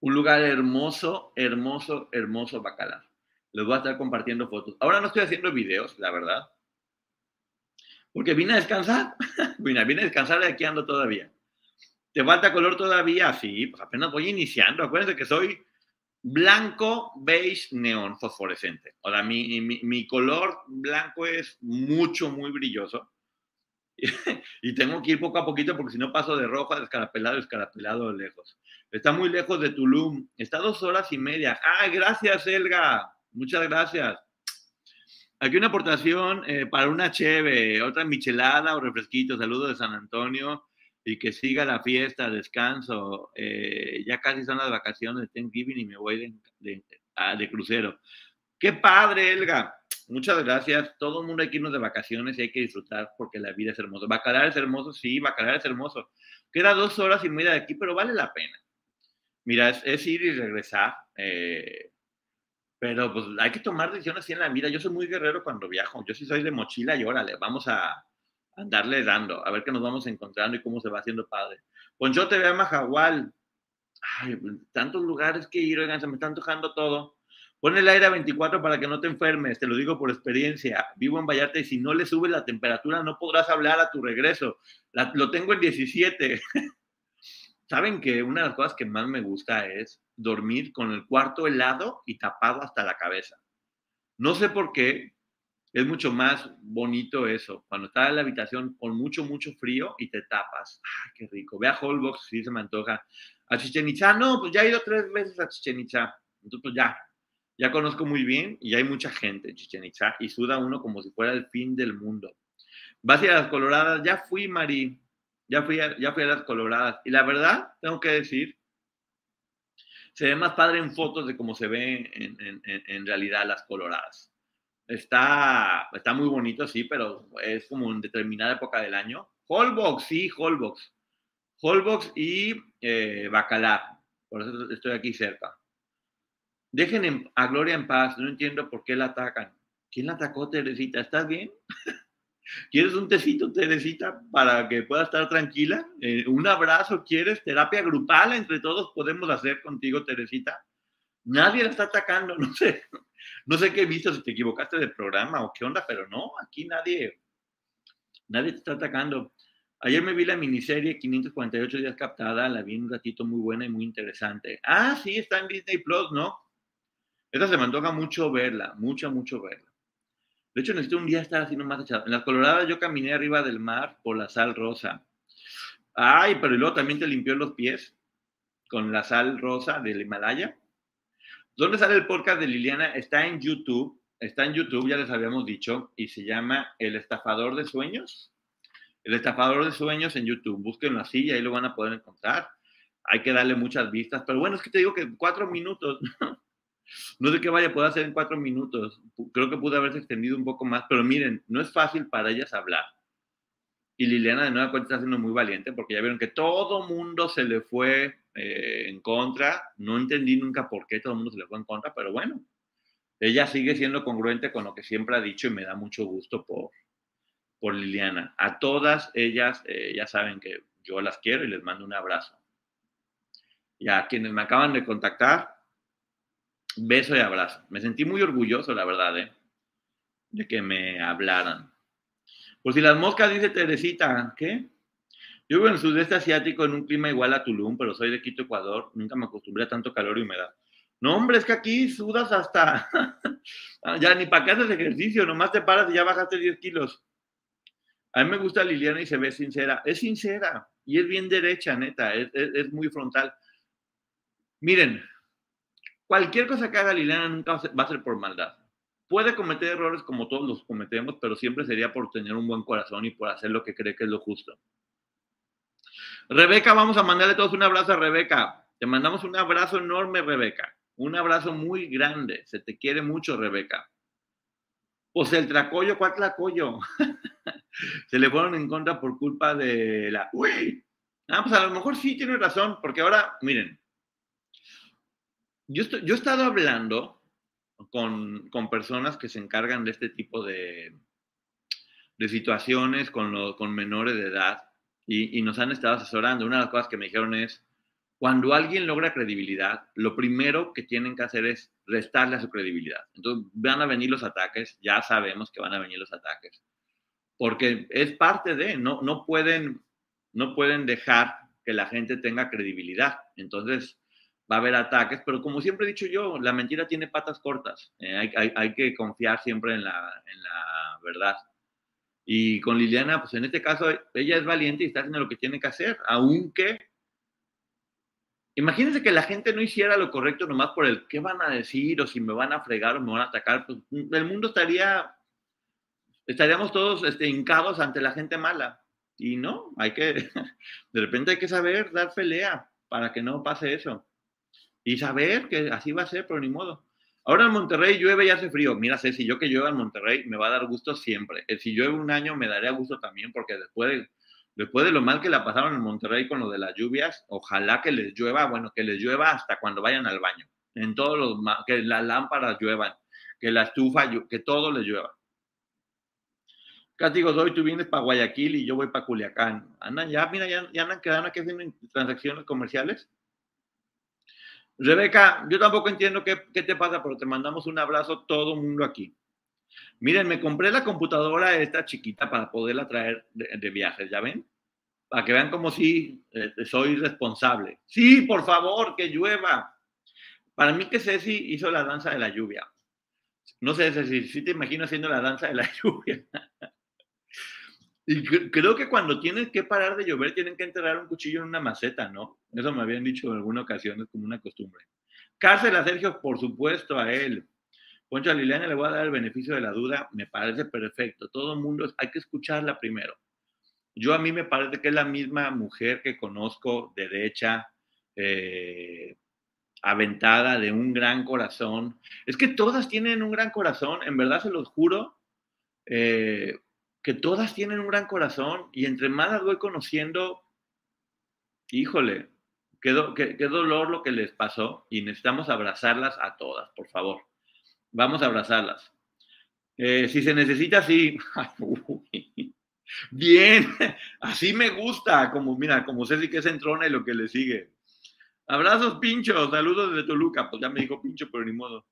un lugar hermoso, hermoso, hermoso Bacalar. Les voy a estar compartiendo fotos. Ahora no estoy haciendo videos, la verdad, porque vine a descansar. vine, vine a descansar y aquí ando todavía. ¿Te falta color todavía? Sí, pues apenas voy iniciando. Acuérdense que soy blanco, beige, neón, fosforescente. Ahora, mi, mi, mi color blanco es mucho, muy brilloso. y tengo que ir poco a poquito porque si no paso de rojo a descarapelado, descarapelado lejos. Está muy lejos de Tulum. Está dos horas y media. ¡Ay, gracias, Elga! Muchas gracias. Aquí una aportación eh, para una cheve, otra michelada o refresquito. Saludos de San Antonio y que siga la fiesta, descanso. Eh, ya casi son las vacaciones de Thanksgiving y me voy de, crucero. ¡Qué padre, Elga! Muchas gracias. Todo el mundo hay que irnos de vacaciones y hay que disfrutar porque la vida es hermosa. Bacalar es hermoso, sí, Bacalar es hermoso. Queda dos horas y media de aquí, pero vale la pena. Mira, es, ir y regresar. Eh, pero pues hay que tomar decisiones así en la vida. Yo soy muy guerrero cuando viajo. Yo sí soy de mochila y órale, vamos a, andarle dando, a ver qué nos vamos encontrando y cómo se va haciendo padre. Ponchote, ve a Majagual. Ay, tantos lugares que ir, oigan, se me está antojando todo. Pon el aire a 24 para que no te enfermes, te lo digo por experiencia. Vivo en Vallarta y si no le sube la temperatura no podrás hablar a tu regreso. lo tengo en 17. Saben que una de las cosas que más me gusta es dormir con el cuarto helado y tapado hasta la cabeza. No sé por qué, es mucho más bonito eso, cuando estás en la habitación con mucho, mucho frío y te tapas. ¡Ay, qué rico! Ve a Holbox, sí se me antoja. A Chichen Itza, no, pues ya he ido tres veces a Chichen Itza. Entonces, ya, ya conozco muy bien y hay mucha gente en Chichen Itza y suda uno como si fuera el fin del mundo. Vas a ir a las Coloradas, ya fui, Mari, ya fui, ya fui a las Coloradas. Y la verdad, tengo que decir, se ve más padre en fotos de cómo se ve en, en, realidad las Coloradas está, está muy bonito, sí, pero es como en determinada época del año. Holbox, sí, Holbox. Holbox y eh. Por eso estoy aquí cerca. Dejen a Gloria en paz. No entiendo por qué la atacan. ¿Quién la atacó, Teresita? ¿Estás bien? ¿Quieres un tecito, Teresita, para que pueda estar tranquila? Eh, ¿Un abrazo quieres? ¿Terapia grupal entre todos podemos hacer contigo, Teresita? Nadie la está atacando, no sé. No sé qué he visto, si te equivocaste de programa o qué onda, pero no, aquí nadie, nadie te está atacando. Ayer me vi la miniserie 548 días captada, la vi un ratito muy buena y muy interesante. Ah, sí, está en Disney Plus, ¿no? Esta se me antoja mucho verla, mucho, mucho verla. De hecho, necesito un día estar haciendo más echado. En las Coloradas yo caminé arriba del mar por la sal rosa. Ay, pero luego también te limpió los pies con la sal rosa del Himalaya. ¿Dónde sale el podcast de Liliana? Está en YouTube, está en YouTube, ya les habíamos dicho, y se llama El Estafador de Sueños. El Estafador de Sueños en YouTube, búsquenlo así y ahí lo van a poder encontrar. Hay que darle muchas vistas, pero bueno, es que te digo que cuatro minutos, no sé qué vaya a poder hacer en cuatro minutos. Creo que pudo haberse extendido un poco más, pero miren, no es fácil para ellas hablar. Y Liliana de nueva cuenta está siendo muy valiente porque ya vieron que todo mundo se le fue eh, en contra. No entendí nunca por qué todo el mundo se le fue en contra, pero bueno, ella sigue siendo congruente con lo que siempre ha dicho y me da mucho gusto por, por Liliana. A todas ellas eh, ya saben que yo las quiero y les mando un abrazo. Y a quienes me acaban de contactar, beso y abrazo. Me sentí muy orgulloso, la verdad, ¿eh? de que me hablaran. Pues si las moscas, dice Teresita, ¿qué? Yo vivo en el sudeste asiático en un clima igual a Tulum, pero soy de Quito, Ecuador. Nunca me acostumbré a tanto calor y humedad. No, hombre, es que aquí sudas hasta. ya ni para qué haces ejercicio, nomás te paras y ya bajaste 10 kilos. A mí me gusta Liliana y se ve sincera. Es sincera y es bien derecha, neta. Es, es muy frontal. Miren, cualquier cosa que haga Liliana nunca va a ser por maldad. puede cometer errores como todos los cometemos, pero siempre sería por tener un buen corazón y por hacer lo que cree que es lo justo. Rebeca, vamos a mandarle todos un abrazo a Rebeca. Te mandamos un abrazo enorme, Rebeca. Un abrazo muy grande. Se te quiere mucho, Rebeca. Pues el tracollo, ¿cuál tracollo? Se le fueron en contra por culpa de la... Uy, ah, pues a lo mejor sí tiene razón, porque ahora, miren, yo, yo he estado hablando con, con, personas que se encargan de este tipo de, de situaciones con, lo, con menores de edad y, y, nos han estado asesorando. Una de las cosas que me dijeron es, cuando alguien logra credibilidad, lo primero que tienen que hacer es restarle a su credibilidad. Entonces van a venir los ataques, ya sabemos que van a venir los ataques, porque es parte de, no, no, pueden, no pueden dejar que la gente tenga credibilidad. Entonces va a haber ataques, pero como siempre he dicho yo, la mentira tiene patas cortas. Eh, hay, hay, hay, que confiar siempre en la, en la verdad. Y con Liliana, pues en este caso, ella es valiente y está haciendo lo que tiene que hacer, aunque Imagínense que la gente no hiciera lo correcto nomás por el qué van a decir o si me van a fregar o me van a atacar. Pues el mundo estaría, estaríamos todos este, hincados ante la gente mala. Y no, hay que, de repente hay que saber dar pelea para que no pase eso. Y saber que así va a ser, pero ni modo. Ahora en Monterrey llueve y hace frío. Mira, si yo que llueva en Monterrey me va a dar gusto siempre. Eh, si llueve un año me daría gusto también porque después de Después de lo mal que la pasaron en Monterrey con lo de las lluvias, ojalá que les llueva, bueno, que les llueva hasta cuando vayan al baño. En todos los, que las lámparas lluevan, que la estufa, que todo les llueva. Casi hoy tú vienes para Guayaquil y yo voy para Culiacán. Andan ya, mira, ya, ya andan quedando aquí haciendo transacciones comerciales. Rebeca, yo tampoco entiendo qué, qué te pasa, pero te mandamos un abrazo todo mundo aquí. Miren, me compré la computadora esta chiquita para poderla traer de, viajes, ¿ya ven? Para que vean como si eh, soy responsable. Sí, por favor, que llueva. Para mí que Ceci hizo la danza de la lluvia. No sé, Ceci, si te imagino haciendo la danza de la lluvia. Y creo que cuando tienen que parar de llover, tienen que enterrar un cuchillo en una maceta, ¿no? Eso me habían dicho en alguna ocasión, es como una costumbre. Cárcel a Sergio, por supuesto, a él. Poncho, a Liliana le voy a dar el beneficio de la duda, me parece perfecto. Todo el mundo, hay que escucharla primero. Yo a mí me parece que es la misma mujer que conozco, derecha, eh, aventada, de un gran corazón. Es que todas tienen un gran corazón, en verdad se los juro, eh, que todas tienen un gran corazón y entre más las voy conociendo, híjole, qué, dolor lo que les pasó y necesitamos abrazarlas a todas, por favor. Vamos a abrazarlas. Eh, si se necesita, sí. Bien, así me gusta, como mira, como Ceci que es entrona y lo que le sigue. Abrazos, Pincho, saludos desde Toluca. Pues ya me dijo Pincho, pero ni modo.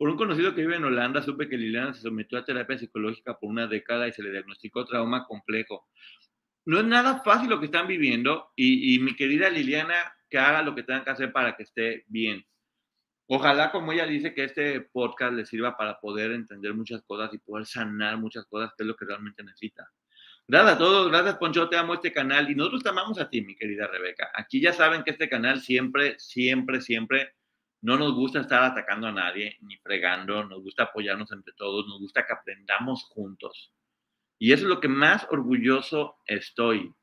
Por un conocido que vive en Holanda, supe que Liliana se sometió a terapia psicológica por una década y se le diagnosticó trauma complejo. No es nada fácil lo que están viviendo y, mi querida Liliana, que haga lo que tengan que hacer para que esté bien. Ojalá, como ella dice, que este podcast le sirva para poder entender muchas cosas y poder sanar muchas cosas, que es lo que realmente necesita. Gracias a todos, gracias Poncho, te amo este canal y nosotros te amamos a ti, mi querida Rebeca. Aquí ya saben que este canal siempre, siempre, siempre no nos gusta estar atacando a nadie ni fregando, nos gusta apoyarnos entre todos, nos gusta que aprendamos juntos. Y eso es lo que más orgulloso estoy.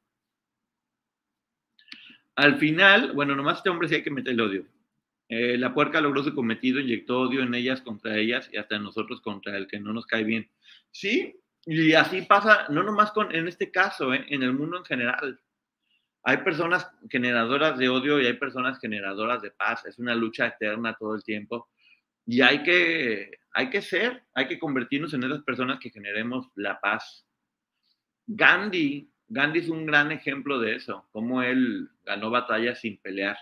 Al final, bueno, nomás este hombre sí hay que meterle odio. Eh, la puerca logró su cometido, inyectó odio en ellas contra ellas y hasta en nosotros contra el que no nos cae bien. Sí, y así pasa, no nomás con, en este caso, eh, en el mundo en general. Hay personas generadoras de odio y hay personas generadoras de paz. Es una lucha eterna todo el tiempo. Y hay que, hay que ser, hay que convertirnos en esas personas que generemos la paz. Gandhi, Gandhi es un gran ejemplo de eso, cómo él ganó batallas sin pelear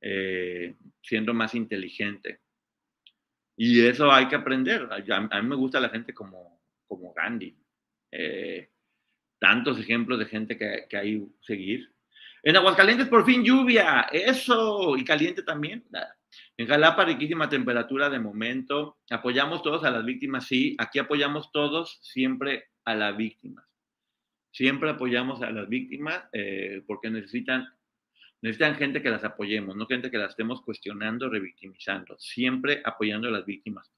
eh, siendo más inteligente. Y eso hay que aprender. A, mí me gusta la gente como, como Gandhi. Eh, tantos ejemplos de gente que, que hay seguir. En Aguascalientes por fin lluvia, eso, y caliente también. En Jalapa riquísima temperatura de momento. Apoyamos todos a las víctimas, sí. Aquí apoyamos todos siempre a las víctimas. Siempre apoyamos a las víctimas eh, porque necesitan Necesitan gente que las apoyemos, no gente que las estemos cuestionando, revictimizando, siempre apoyando a las víctimas.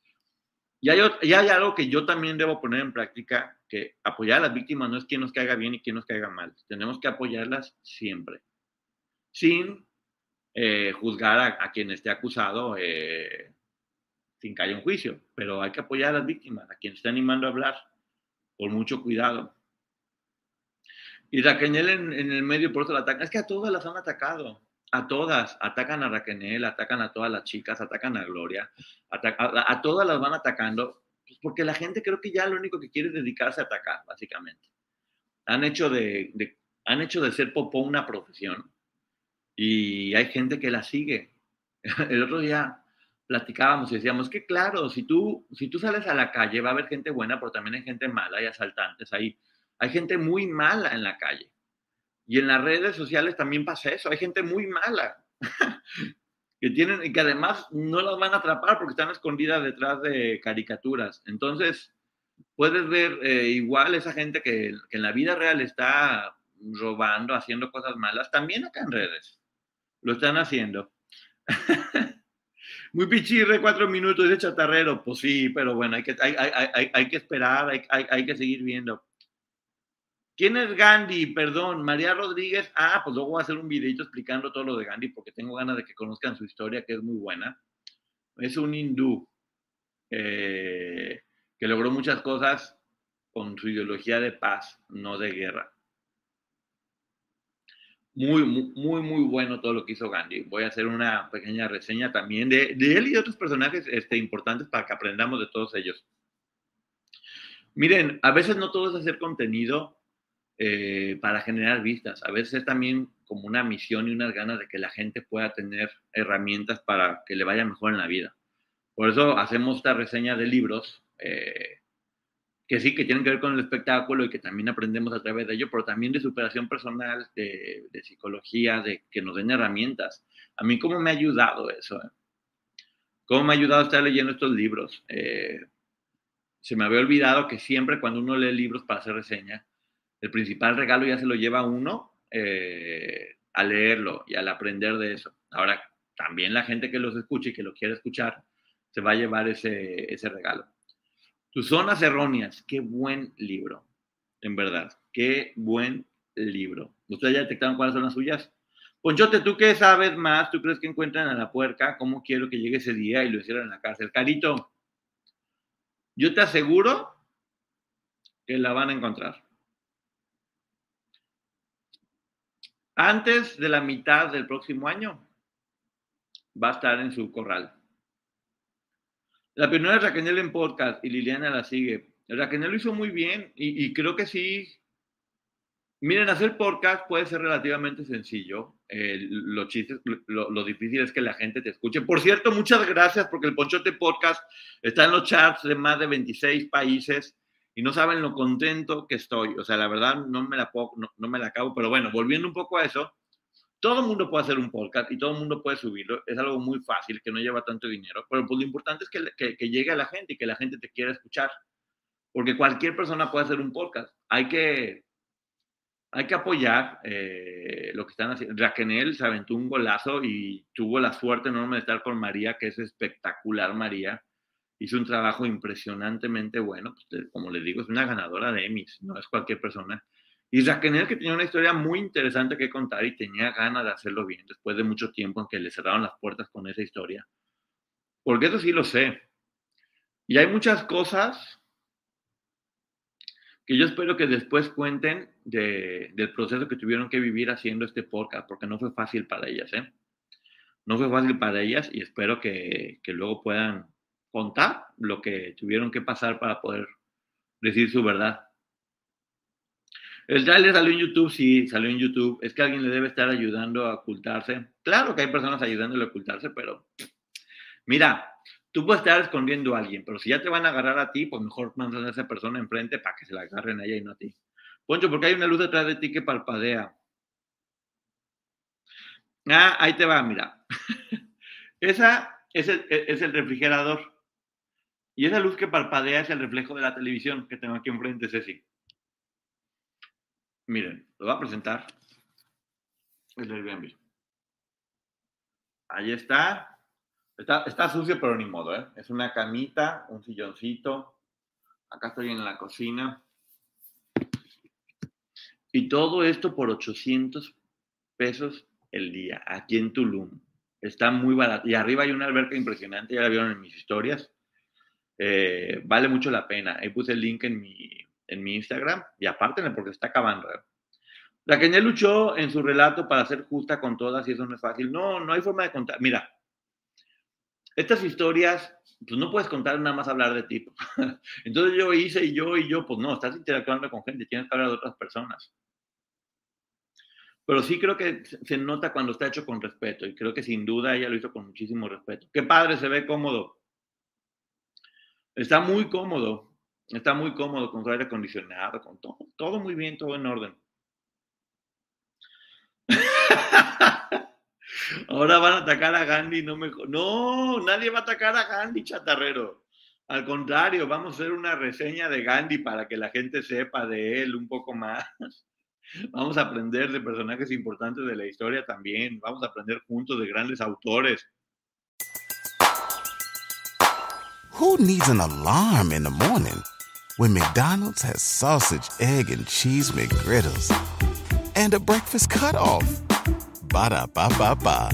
Y hay, y hay algo que yo también debo poner en práctica, que apoyar a las víctimas no es quien nos caiga bien y quien nos caiga mal. Tenemos que apoyarlas siempre, sin eh, juzgar a, quien esté acusado eh, sin que haya un juicio. Pero hay que apoyar a las víctimas, a quien esté animando a hablar, con mucho cuidado. Y Raquel en, el medio por eso la atacan. Es que a todas las han atacado a todas, atacan a Raquel, atacan a todas las chicas, atacan a Gloria, a, todas las van atacando, pues, porque la gente creo que ya lo único que quiere es dedicarse a atacar, básicamente. Han hecho de, han hecho de ser popó una profesión y hay gente que la sigue. El otro día platicábamos y decíamos que claro, si tú, si tú sales a la calle va a haber gente buena, pero también hay gente mala, hay asaltantes, hay, hay gente muy mala en la calle. Y en las redes sociales también pasa eso. Hay gente muy mala que tienen y que además no las van a atrapar porque están escondidas detrás de caricaturas. Entonces, puedes ver eh, igual esa gente que, que, en la vida real está robando, haciendo cosas malas, también acá en redes. Lo están haciendo. Muy pichirre, cuatro minutos de chatarrero. Pues sí, pero bueno, hay que, hay, hay, hay que esperar, hay, que seguir viendo. ¿Quién es Gandhi? Perdón, María Rodríguez. Ah, pues luego voy a hacer un videito explicando todo lo de Gandhi porque tengo ganas de que conozcan su historia, que es muy buena. Es un hindú eh, que logró muchas cosas con su ideología de paz, no de guerra. Muy, muy, muy bueno todo lo que hizo Gandhi. Voy a hacer una pequeña reseña también de, de él y de otros personajes este, importantes para que aprendamos de todos ellos. Miren, a veces no todo es hacer contenido, eh, para generar vistas. A veces es también como una misión y unas ganas de que la gente pueda tener herramientas para que le vaya mejor en la vida. Por eso hacemos esta reseña de libros eh, que sí, que tienen que ver con el espectáculo y que también aprendemos a través de ello, pero también de superación personal, de, psicología, de que nos den herramientas. A mí, ¿cómo me ha ayudado eso? Eh? ¿Cómo me ha ayudado estar leyendo estos libros? se me había olvidado que siempre cuando uno lee libros para hacer reseña, el principal regalo ya se lo lleva uno eh, a leerlo y al aprender de eso. Ahora, también la gente que los escuche y que lo quiere escuchar, se va a llevar ese, ese regalo. Tus zonas erróneas, qué buen libro, en verdad, qué buen libro. ¿Ustedes ya detectaron cuáles son las suyas? Ponchote, ¿tú qué sabes más? ¿Tú crees que encuentran a la puerca? ¿Cómo quiero que llegue ese día y lo hicieran en la cárcel? Carito, yo te aseguro que la van a encontrar. Antes de la mitad del próximo año va a estar en su corral. La primera es Raquel en podcast y Liliana la sigue. Raquel lo hizo muy bien y, creo que sí. Miren, hacer podcast puede ser relativamente sencillo. lo, lo, lo, difícil es que la gente te escuche. Por cierto, muchas gracias porque el Ponchote Podcast está en los charts de más de 26 países y no saben lo contento que estoy. O sea, la verdad no me la, puedo, no, me la acabo, pero bueno, volviendo un poco a eso, todo el mundo puede hacer un podcast y todo el mundo puede subirlo. Es algo muy fácil, que no lleva tanto dinero, pero pues lo importante es que, que, llegue a la gente y que la gente te quiera escuchar. Porque cualquier persona puede hacer un podcast. Hay que, hay que apoyar eh, lo que están haciendo. Raquel se aventó un golazo y tuvo la suerte enorme de estar con María, que es espectacular María hizo un trabajo impresionantemente bueno, pues, como les digo, es una ganadora de Emmys, no es cualquier persona. Y Raquel, que tenía una historia muy interesante que contar y tenía ganas de hacerlo bien después de mucho tiempo en que le cerraron las puertas con esa historia. Porque eso sí lo sé. Y hay muchas cosas que yo espero que después cuenten del proceso que tuvieron que vivir haciendo este podcast, porque no fue fácil para ellas, ¿eh? No fue fácil para ellas y espero que, que luego puedan contar lo que tuvieron que pasar para poder decir su verdad. El trailer salió en YouTube, sí, salió en YouTube. Es que alguien le debe estar ayudando a ocultarse. Claro que hay personas ayudándole a ocultarse, pero mira, tú puedes estar escondiendo a alguien, pero si ya te van a agarrar a ti, pues mejor mandas a esa persona enfrente para que se la agarren a ella y no a ti. Poncho, porque hay una luz detrás de ti que parpadea. Ah, ahí te va, mira. Esa es el, es el refrigerador. Y esa luz que parpadea es el reflejo de la televisión que tengo aquí enfrente, Ceci. Miren, lo voy a presentar. El Airbnb. Ahí está. Está, está sucio, pero ni modo, ¿eh? Es una camita, un silloncito. Acá estoy en la cocina. Y todo esto por 800 pesos el día, aquí en Tulum. Está muy barato. Y arriba hay una alberca impresionante, ya la vieron en mis historias. Eh, vale mucho la pena. Ahí puse el link en mi, en mi Instagram y apártenle porque está acabando. Kenia luchó en su relato para ser justa con todas y eso no es fácil. No, no hay forma de contar. Mira, estas historias, pues no puedes contar nada más hablar de ti. Entonces yo hice y yo y yo, pues no, estás interactuando con gente, tienes que hablar de otras personas. Pero sí creo que se nota cuando está hecho con respeto y creo que sin duda ella lo hizo con muchísimo respeto. Qué padre, se ve cómodo. Está muy cómodo, está muy cómodo con su aire acondicionado, con todo, todo muy bien, todo en orden. Ahora van a atacar a Gandhi, no me... No, nadie va a atacar a Gandhi, chatarrero. Al contrario, vamos a hacer una reseña de Gandhi para que la gente sepa de él un poco más. Vamos a aprender de personajes importantes de la historia también. Vamos a aprender juntos de grandes autores. Who needs an alarm in the morning when McDonald's has sausage, egg, and cheese McGriddles and a breakfast cutoff? Ba da ba ba ba.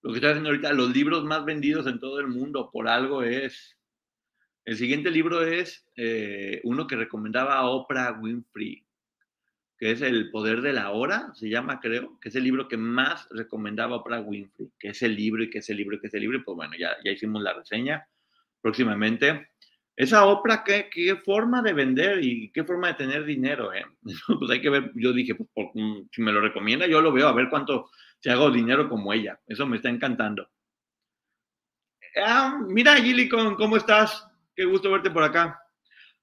Lo que está haciendo ahorita, los libros más vendidos en todo el mundo, por algo es. El siguiente libro es eh, uno que recomendaba Oprah Winfrey, que es El Poder de la Hora, se llama, creo, que es el libro que más recomendaba Oprah Winfrey, que es el libro y que es el libro y que es el libro, y pues bueno, ya, ya hicimos la reseña próximamente. Esa Oprah, ¿qué, ¿qué, forma de vender y qué forma de tener dinero, ¿eh? Pues hay que ver, yo dije, pues, mm, si me lo recomienda, yo lo veo, a ver cuánto, si hago dinero como ella, eso me está encantando. Ah, mira, Gillicon, ¿cómo estás? Qué gusto verte por acá.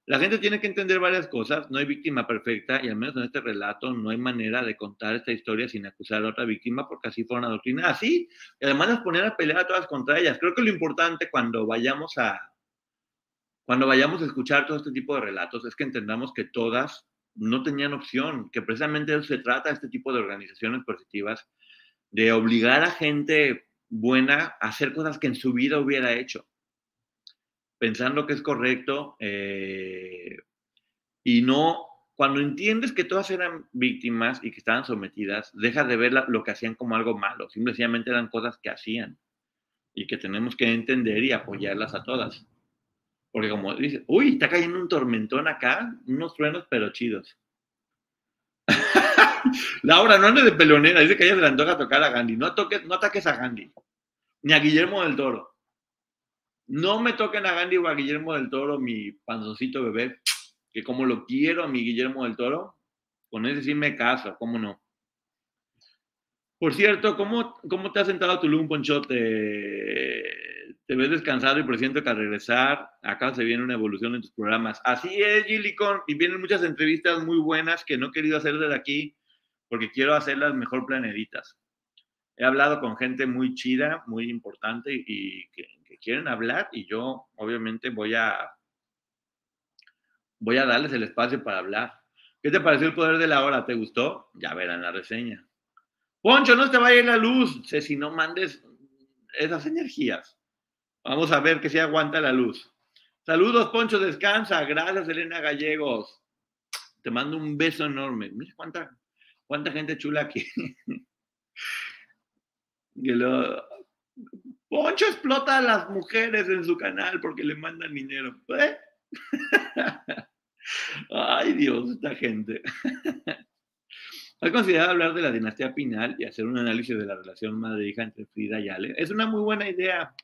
La gente tiene que entender varias cosas. No hay víctima perfecta y al menos en este relato no hay manera de contar esta historia sin acusar a otra víctima porque así fueron adoctrinadas. Sí, y además las poner a pelear a todas contra ellas. Creo que lo importante cuando vayamos a cuando vayamos a escuchar todo este tipo de relatos es que entendamos que todas no tenían opción, que precisamente se trata este tipo de organizaciones positivas, de obligar a gente buena a hacer cosas que en su vida hubiera hecho pensando que es correcto eh, y no, cuando entiendes que todas eran víctimas y que estaban sometidas, dejas de ver lo que hacían como algo malo, simplemente eran cosas que hacían y que tenemos que entender y apoyarlas a todas. Porque como dice, uy, está cayendo un tormentón acá, unos truenos pero chidos. Laura, no andes de pelonera, dice que ella se le antoja tocar a Gandhi. No, toques, no ataques a Gandhi, ni a Guillermo del Toro. No me toquen a Gandhi o a Guillermo del Toro, mi panzoncito bebé, que como lo quiero a mi Guillermo del Toro, con ese sí me caso, ¿cómo no? Por cierto, ¿cómo, cómo te has sentado Tulum, Ponchote? Te ves descansado y presiento que al regresar acá se viene una evolución en tus programas. Así es, Gillicon, y vienen muchas entrevistas muy buenas que no he querido hacer desde aquí porque quiero hacerlas mejor planeritas. He hablado con gente muy chida, muy importante y que, quieren hablar y yo obviamente voy a voy a darles el espacio para hablar. ¿Qué te pareció el poder de la hora? ¿Te gustó? Ya verán la reseña. Poncho, no te vaya la luz. Si no mandes esas energías. Vamos a ver que se aguanta la luz. Saludos, Poncho, descansa. Gracias, Elena Gallegos. Te mando un beso enorme. Mira cuánta, cuánta gente chula aquí. que lo, Poncho explota a las mujeres en su canal porque le mandan dinero. ¿Eh? Ay, Dios, esta gente. ¿Has considerado hablar de la dinastía Pinal y hacer un análisis de la relación madre-hija entre Frida y Ale? Es una muy buena idea.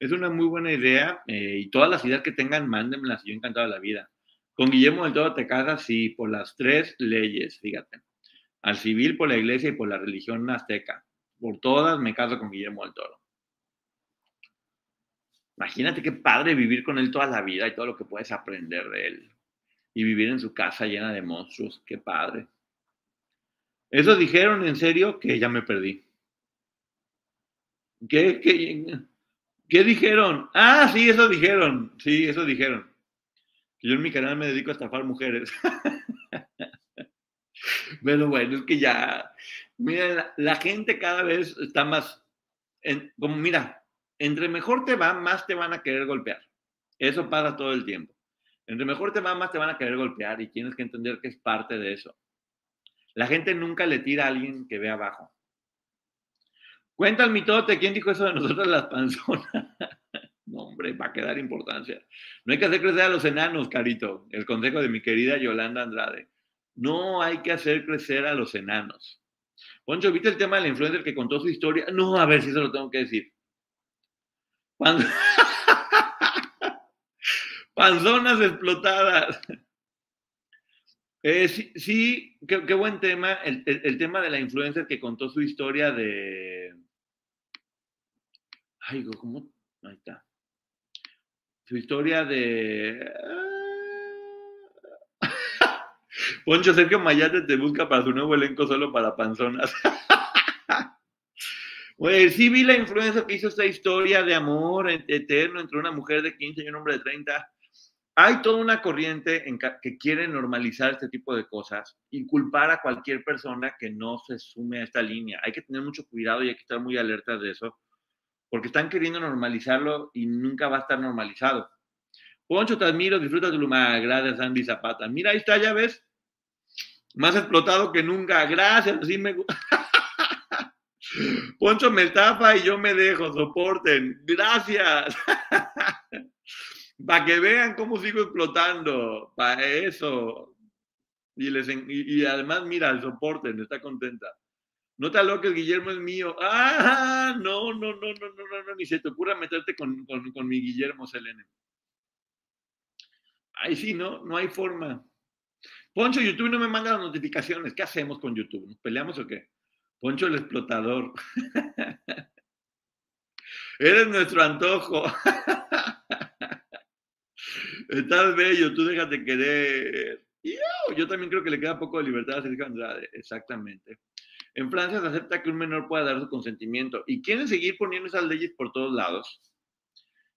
Es una muy buena idea. Eh, y todas las ideas que tengan, mándenmelas. Yo encantado de la vida. Con Guillermo del Todo te casas, sí, por las tres leyes, fíjate. Al civil, por la iglesia y por la religión azteca. Por todas me caso con Guillermo del Toro. Imagínate qué padre vivir con él toda la vida y todo lo que puedes aprender de él. Y vivir en su casa llena de monstruos, qué padre. Eso dijeron en serio que ya me perdí. ¿Qué, qué, dijeron? Ah, sí, eso dijeron. Sí, eso dijeron. Yo en mi canal me dedico a estafar mujeres. Pero bueno, es que ya, mira, la, la gente cada vez está más, en- como mira, entre mejor te va, más te van a querer golpear. Eso pasa todo el tiempo. Entre mejor te va, más te van a querer golpear y tienes que entender que es parte de eso. La gente nunca le tira a alguien que ve abajo. Cuenta el mitote, ¿quién dijo eso de nosotros las panzonas? no, hombre, va a quedar importancia. No hay que hacer crecer a los enanos, Carito. El consejo de mi querida Yolanda Andrade. No hay que hacer crecer a los enanos. Poncho, ¿viste el tema de la influencer que contó su historia? No, a ver si se lo tengo que decir. Pan- Panzonas explotadas. Eh, sí, qué, buen tema. El, tema de la influencer que contó su historia de. Ay, ¿cómo? Ahí está. Su historia de. Poncho Sergio Mayate te busca para su nuevo elenco solo para panzonas. Güey, sí vi la influencer que hizo esta historia de amor et- eterno entre una mujer de 15 y un hombre de 30. Hay toda una corriente en que quiere normalizar este tipo de cosas y culpar a cualquier persona que no se sume a esta línea. Hay que tener mucho cuidado y hay que estar muy alerta de eso, porque están queriendo normalizarlo y nunca va a estar normalizado. Poncho, te admiro, disfruta tu luma. Gracias, Andy Zapata. Mira, ahí está, ya ves. Más explotado que nunca. Gracias, así me gu- Poncho me tapa y yo me dejo, soporten. Gracias. Para que vean cómo sigo explotando. Para eso. Y, además, mira, soporten, está contenta. No te aloques, Guillermo es mío. Ah, no, no, no, no, no, no, no, ni se te ocurra meterte con, con, con mi Guillermo Selene. Ay, sí, no, no hay forma. Poncho, YouTube no me manda las notificaciones. ¿Qué hacemos con YouTube? ¿Nos peleamos o qué? Poncho el explotador. Eres nuestro antojo. Estás bello, tú déjate querer. Yo, yo también creo que le queda poco de libertad a Sergio Andrade. Exactamente. En Francia se acepta que un menor pueda dar su consentimiento y quieren seguir poniendo esas leyes por todos lados.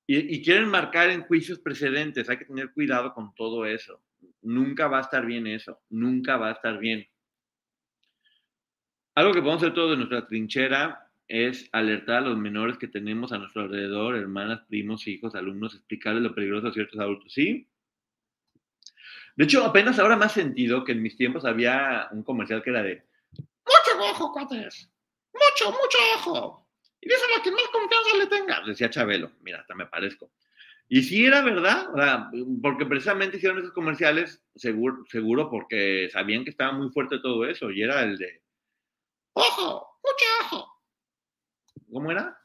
Y, y quieren marcar en juicios precedentes. Hay que tener cuidado con todo eso. Nunca va a estar bien eso. Nunca va a estar bien. Algo que podemos hacer todos de nuestra trinchera es alertar a los menores que tenemos a nuestro alrededor, hermanas, primos, hijos, alumnos, explicarles lo peligroso a ciertos adultos. ¿Sí? De hecho, apenas ahora más sentido que en mis tiempos había un comercial que era de mucho ojo, cuates. Mucho, mucho ojo. Y díselo a quien más confianza le tenga. Decía Chabelo. Mira, hasta me parezco. Y sí era verdad, porque precisamente hicieron esos comerciales, seguro, seguro porque sabían que estaba muy fuerte todo eso. Y era el de, ojo, mucho ojo. ¿Cómo era?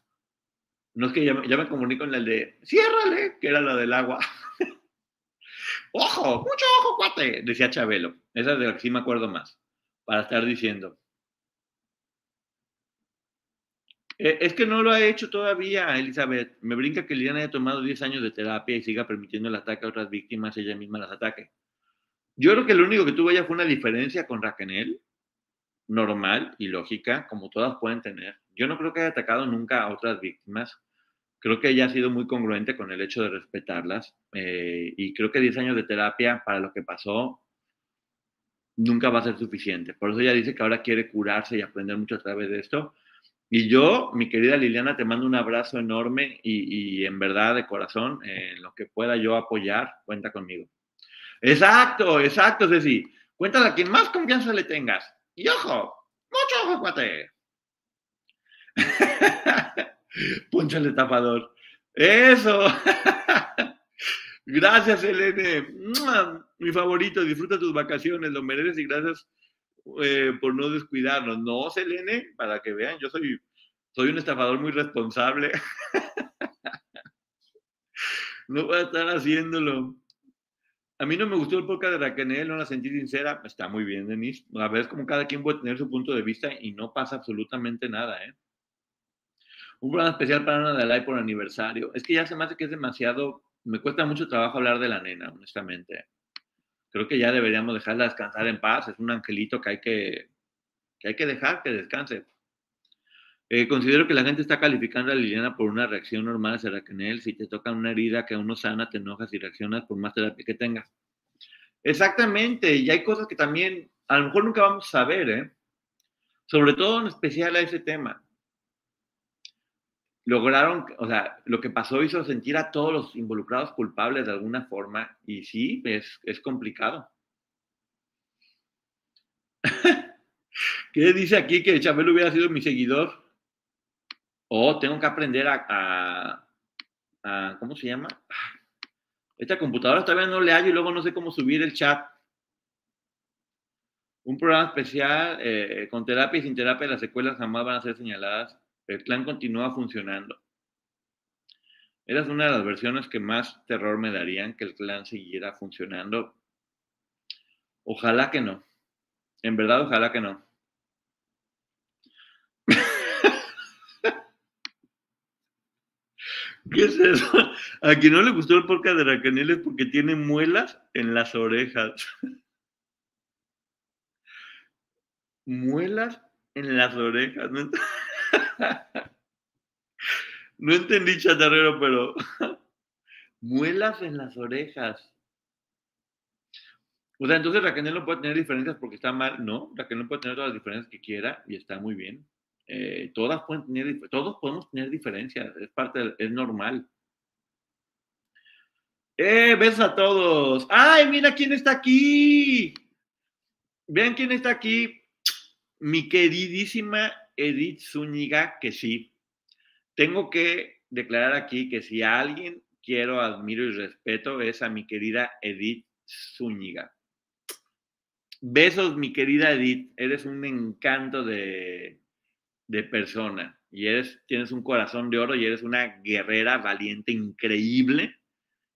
No es que ya, me- comunico con el de, ciérrale, que era la del agua. ojo, mucho ojo, cuate, decía Chabelo. Esa es de la que sí me acuerdo más, para estar diciendo. Eh, es que no lo ha hecho todavía, Elizabeth. Me brinca que Liliana haya tomado 10 años de terapia y siga permitiendo el ataque a otras víctimas, ella misma las ataque. Yo creo que lo único que tuvo ella fue una diferencia con Raquel, normal y lógica, como todas pueden tener. Yo no creo que haya atacado nunca a otras víctimas. Creo que ella ha sido muy congruente con el hecho de respetarlas. eh, y creo que 10 años de terapia para lo que pasó nunca va a ser suficiente. Por eso ella dice que ahora quiere curarse y aprender mucho a través de esto. Y yo, mi querida Liliana, te mando un abrazo enorme y, en verdad de corazón, en lo que pueda yo apoyar, cuenta conmigo. Exacto, exacto, Ceci. Cuéntale a quien más confianza le tengas. Y ojo, mucho ojo, cuate. Poncho el tapador. Eso. Gracias, Elene. Mi favorito, disfruta tus vacaciones, lo mereces y gracias eh, por no descuidarnos. No, Selene, para que vean, yo soy, soy un estafador muy responsable. no voy a estar haciéndolo. A mí no me gustó el podcast de Raquel, no la sentí sincera. Está muy bien, Denise. A ver, es como cada quien puede tener su punto de vista y no pasa absolutamente nada, ¿eh? Un programa especial para Ana Dalai por aniversario. Es que ya se me hace que es demasiado. Me cuesta mucho trabajo hablar de la nena, honestamente. Creo que ya deberíamos dejarla descansar en paz. Es un angelito que hay que, que, hay que dejar que descanse. Eh, considero que la gente está calificando a Liliana por una reacción normal hacia Raquel. Si te toca una herida que aún no sana, te enojas y reaccionas por más terapia que tengas. Exactamente. Y hay cosas que también a lo mejor nunca vamos a saber, ¿eh? Sobre todo en especial a ese tema. Lograron, o sea, lo que pasó hizo sentir a todos los involucrados culpables de alguna forma y sí, es, es complicado. ¿Qué dice aquí que Chabelo hubiera sido mi seguidor? O tengo que aprender a, ¿cómo se llama? Esta computadora todavía no le hallo y luego no sé cómo subir el chat. Un programa especial eh, con terapia y sin terapia, las secuelas jamás van a ser señaladas. El clan continúa funcionando. Es una de las versiones que más terror me darían, que el clan siguiera funcionando. Ojalá que no. En verdad, ojalá que no. ¿Qué es eso? A quien no le gustó el podcast de Racanel es porque tiene muelas en las orejas. Muelas en las orejas. No, no entendí, chatarrero, pero muelas en las orejas. O sea, entonces Raquel no puede tener diferencias porque está mal. No, Raquel no puede tener todas las diferencias que quiera y está muy bien. Eh, todos podemos tener diferencias, es normal. ¡Eh, besos a todos! ¡Ay, mira quién está aquí! Vean quién está aquí. Mi queridísima Edith Zúñiga, que sí. Tengo que declarar aquí que si a alguien quiero, admiro y respeto es a mi querida Edith Zúñiga. Besos, mi querida Edith. Eres un encanto de, de persona y eres, tienes un corazón de oro y eres una guerrera valiente, increíble,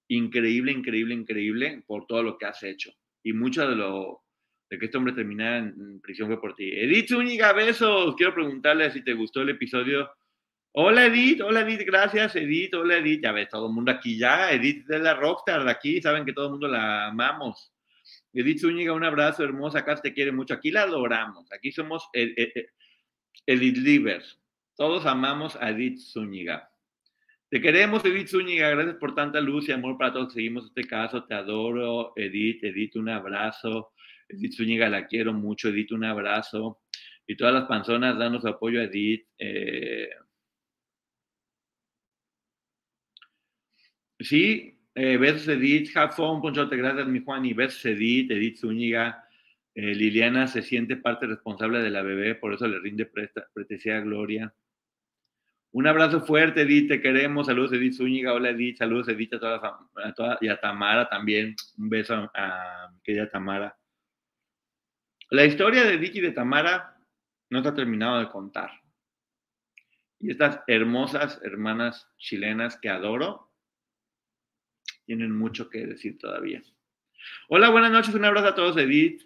increíble, increíble, increíble por todo lo que has hecho. Y mucho de lo de que este hombre terminara en prisión fue por ti. Edith Zúñiga, besos. Quiero preguntarle si te gustó el episodio. Hola Edith, hola Edith, gracias Edith, hola Edith. Ya ves, todo el mundo aquí ya. Edith es la rockstar de aquí, saben que todo el mundo la amamos. Edith Zúñiga, un abrazo hermosa, acá te quiere mucho. Aquí la adoramos, aquí somos Edith Livers. Todos amamos a Edith Zúñiga. Te queremos, Edith Zúñiga. Gracias por tanta luz y amor para todos. Seguimos este caso. Te adoro, Edith. Edith, un abrazo. Edith Zúñiga, la quiero mucho. Edith, un abrazo. Y todas las personas, danos apoyo a Edith. Eh, sí, eh, Edith. Fun, Ponchote. Gracias, mi Juan. Y Edith. Edith Zúñiga. Eh, Liliana se siente parte responsable de la bebé, por eso le rinde pretesía gloria. Un abrazo fuerte, Edith, te queremos. Saludos, Edith Zúñiga. Hola, Edith. Saludos, Edith, a toda, y a Tamara también. Un beso a, mi querida Tamara. La historia de Edith y de Tamara no está terminado de contar. Y estas hermosas hermanas chilenas que adoro tienen mucho que decir todavía. Hola, buenas noches. Un abrazo a todos, Edith.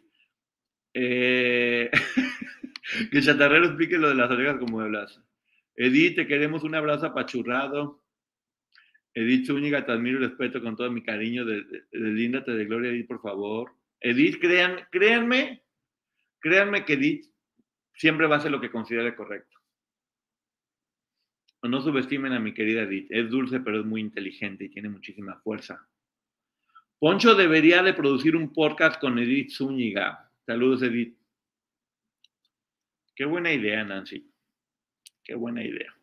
Eh, que Chatarrero explique lo de las orejas como hablas. Edith, te queremos un abrazo apachurrado. Edith Zúñiga, te admiro y respeto con todo mi cariño. De, de, de Gloria, Edith, por favor. Edith, crean, créanme, créanme que Edith siempre va a hacer lo que considere correcto. No subestimen a mi querida Edith. Es dulce, pero es muy inteligente y tiene muchísima fuerza. Poncho debería de producir un podcast con Edith Zúñiga. Saludos, Edith. Qué buena idea, Nancy. Qué buena idea.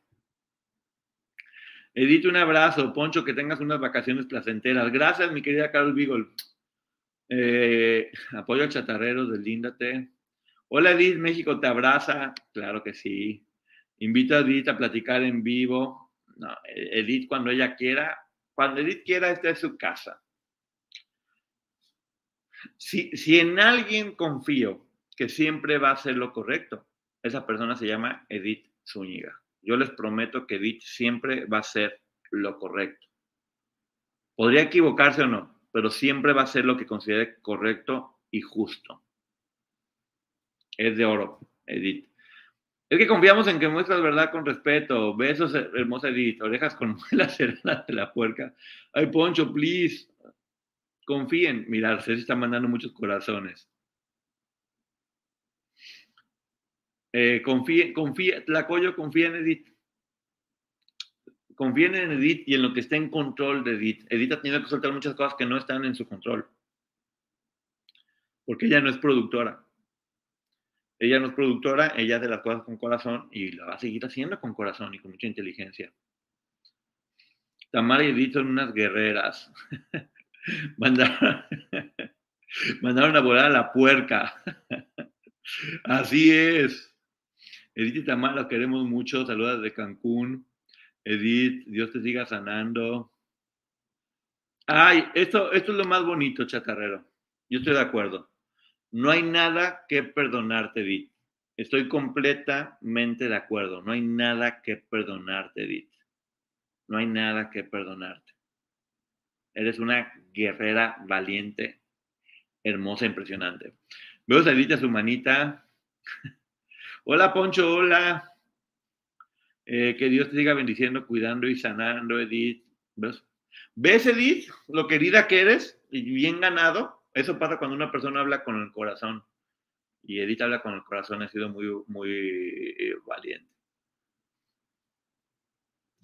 Edith, un abrazo. Poncho, que tengas unas vacaciones placenteras. Gracias, mi querida Carol Beagle. Eh, apoyo al chatarrero, deslíndate. Hola, Edith, México te abraza. Claro que sí. Invito a Edith a platicar en vivo. Edith, cuando ella quiera, cuando Edith quiera, esta es su casa. Si, en alguien confío que siempre va a hacer lo correcto, esa persona se llama Edith Zúñiga. Yo les prometo que Edith siempre va a hacer lo correcto. Podría equivocarse o no, pero siempre va a ser lo que considere correcto y justo. Es de oro, Edith. Es que confiamos en que muestras verdad con respeto. Besos, hermosa Edith. Orejas con muelas de la puerca. Ay, Poncho, please. Confíen. Mira, se está mandando muchos corazones. Eh, confíe, confíe, Tlacoyo confía en Edith. Confíen en Edith y en lo que está en control de Edith. Edith ha tenido que soltar muchas cosas que no están en su control. Porque ella no es productora. Ella no es productora, ella hace las cosas con corazón y la va a seguir haciendo con corazón y con mucha inteligencia. Tamara y Edith son unas guerreras. mandaron, mandaron a volar a la puerca. Así es. Edith y Tamara, los queremos mucho. Saludos de Cancún. Edith, Dios te siga sanando. Ay, esto, esto es lo más bonito, chacarrero. Yo estoy de acuerdo. No hay nada que perdonarte, Edith. Estoy completamente de acuerdo. No hay nada que perdonarte, Edith. No hay nada que perdonarte. Eres una guerrera valiente, hermosa, impresionante. Veo a su manita. hola, Poncho, hola. Eh, que Dios te siga bendiciendo, cuidando y sanando, Edith. ¿Ves? ¿Ves, Edith, lo querida que eres y bien ganado? Eso pasa cuando una persona habla con el corazón. Y Edith habla con el corazón, ha sido muy, muy eh, valiente.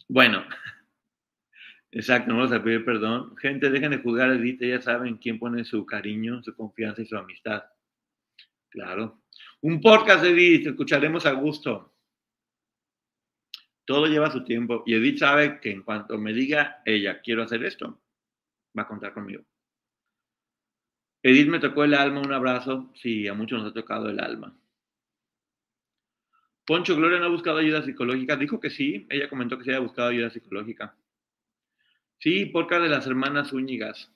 Bueno, exacto, no vamos a pedir perdón. Gente, dejen de jugar a Edith, ya saben quién pone su cariño, su confianza y su amistad. Claro. Un podcast, Edith, escucharemos a gusto. Todo lleva su tiempo y Edith sabe que en cuanto me diga ella, quiero hacer esto, va a contar conmigo. Edith me tocó el alma, un abrazo. Sí, a muchos nos ha tocado el alma. Poncho, Gloria no ha buscado ayuda psicológica. Dijo que sí, ella comentó que sí había buscado ayuda psicológica. Sí, porca de las hermanas Úñigas.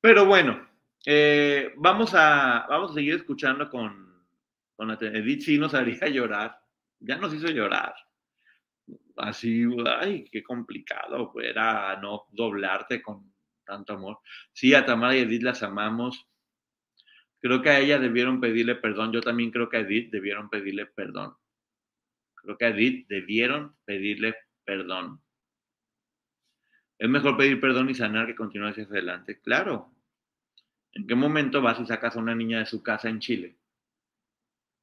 Pero bueno, eh, vamos, a, vamos a seguir escuchando con, con Edith. Sí nos haría llorar. Ya nos hizo llorar así, ay, qué complicado era no doblarte con tanto amor. Sí, a Tamara y Edith las amamos. Creo que a ella debieron pedirle perdón. Yo también creo que a Edith debieron pedirle perdón. Creo que a Edith debieron pedirle perdón. Es mejor pedir perdón y sanar que continuar hacia adelante. Claro. ¿En qué momento vas y sacas a una niña de su casa en Chile?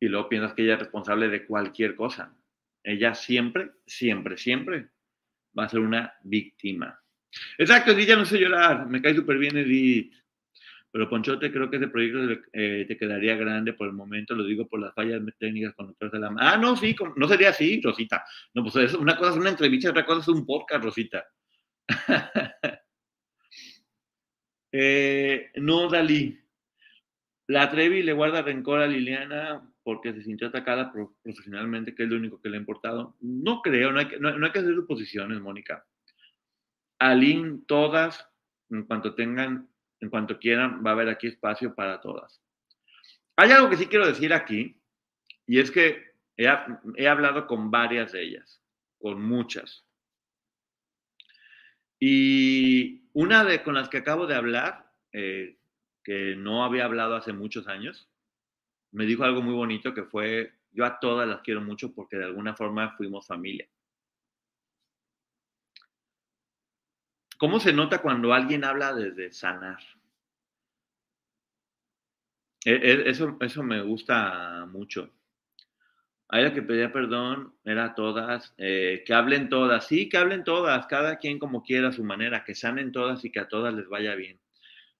Y luego piensas que ella es responsable de cualquier cosa. Ella siempre, siempre, siempre va a ser una víctima. Exacto, Edith ya no sé llorar, me cae súper bien Edith. Pero Ponchote, creo que ese proyecto eh, te quedaría grande por el momento, lo digo por las fallas técnicas con de la Ah, no, sí, no sería así, Rosita. No, pues una cosa es una entrevista, otra cosa es un podcast, Rosita. eh, no, Dalí. La Trevi le guarda rencor a Liliana porque se sintió atacada profesionalmente, que es lo único que le ha importado. No creo, no hay que, no, hay que hacer suposiciones, Mónica. Aline, todas, en cuanto tengan, en cuanto quieran, va a haber aquí espacio para todas. Hay algo que sí quiero decir aquí, y es que he, hablado con varias de ellas, con muchas. Y una de con las que acabo de hablar, eh, que no había hablado hace muchos años, me dijo algo muy bonito que fue, yo a todas las quiero mucho porque de alguna forma fuimos familia. ¿Cómo se nota cuando alguien habla desde sanar? E, e, eso, eso me gusta mucho. A ella que pedía perdón era todas, eh, que hablen todas, sí, que hablen todas, cada quien como quiera a su manera, que sanen todas y que a todas les vaya bien.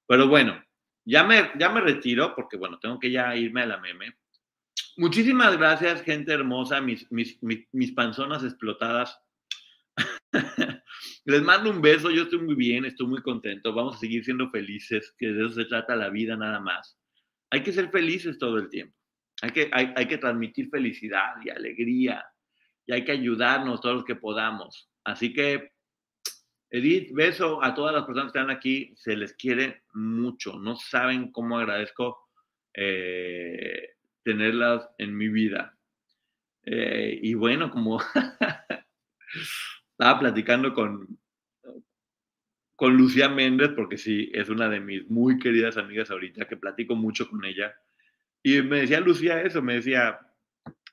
Pero bueno, ya me, ya me retiro porque, bueno, tengo que ya irme a la meme. Muchísimas gracias, gente hermosa, mis, mis, mis, panzonas explotadas. Les mando un beso, yo estoy muy bien, estoy muy contento, vamos a seguir siendo felices, que de eso se trata la vida nada más. Hay que ser felices todo el tiempo, hay que, hay, hay que transmitir felicidad y alegría y hay que ayudarnos todos los que podamos. Así que Edith, beso a todas las personas que están aquí, se les quiere mucho, no saben cómo agradezco eh, tenerlas en mi vida. Eh, y bueno, como estaba platicando con, con Lucía Méndez, porque sí, es una de mis muy queridas amigas ahorita, que platico mucho con ella, y me decía Lucía eso, me decía,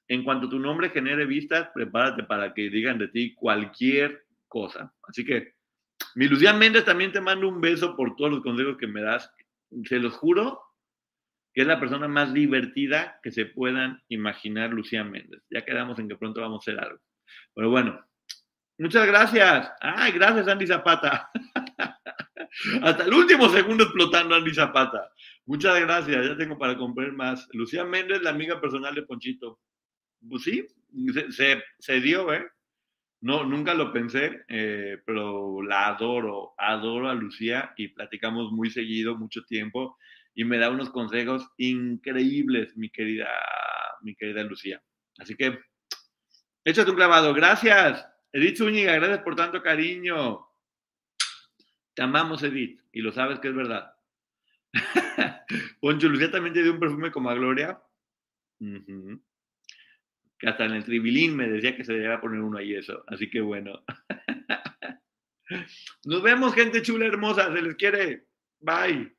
en cuanto tu nombre genere vistas, prepárate para que digan de ti cualquier cosa. Así que mi Lucía Méndez también te mando un beso por todos los consejos que me das. Se los juro que es la persona más divertida que se puedan imaginar Lucía Méndez. Ya quedamos en que pronto vamos a hacer algo. Pero bueno, muchas gracias. Ay, gracias Andy Zapata. Hasta el último segundo explotando Andy Zapata. Muchas gracias, ya tengo para comprar más. Lucía Méndez, la amiga personal de Ponchito. Pues sí, se, dio, ¿eh? No, nunca lo pensé, eh, pero la adoro, adoro a Lucía y platicamos muy seguido, mucho tiempo, y me da unos consejos increíbles, mi querida, mi querida Lucía. Así que, échate un clavado. Gracias, Edith Zúñiga, gracias por tanto cariño. Te amamos, Edith, y lo sabes que es verdad. Poncho, Lucía también te dio un perfume como a Gloria. Ujú que hasta en el tribilín me decía que se debía poner uno ahí eso. Así que bueno. Nos vemos, gente chula, hermosa. Se les quiere. Bye.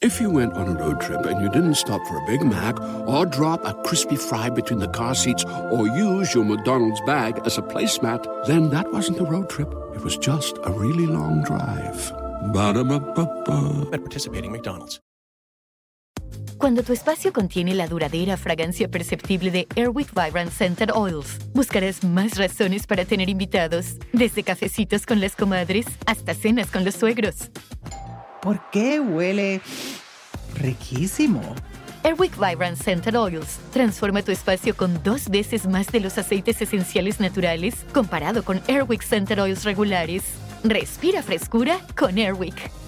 If you went on a road trip and you didn't stop for a Big Mac or drop a crispy fry between the car seats or use your McDonald's bag as a placemat, then that wasn't a road trip. It was just a really long drive. Ba-da-ba-ba-ba. At participating McDonald's. Cuando tu espacio contiene la duradera fragancia perceptible de Airwick Vibrant Scented Oils, buscarás más razones para tener invitados, desde cafecitos con las comadres hasta cenas con los suegros. ¿Por qué huele riquísimo? Airwick Vibrant Scented Oils transforma tu espacio con dos veces más de los aceites esenciales naturales comparado con Airwick Scented Oils regulares. Respira frescura con Airwick.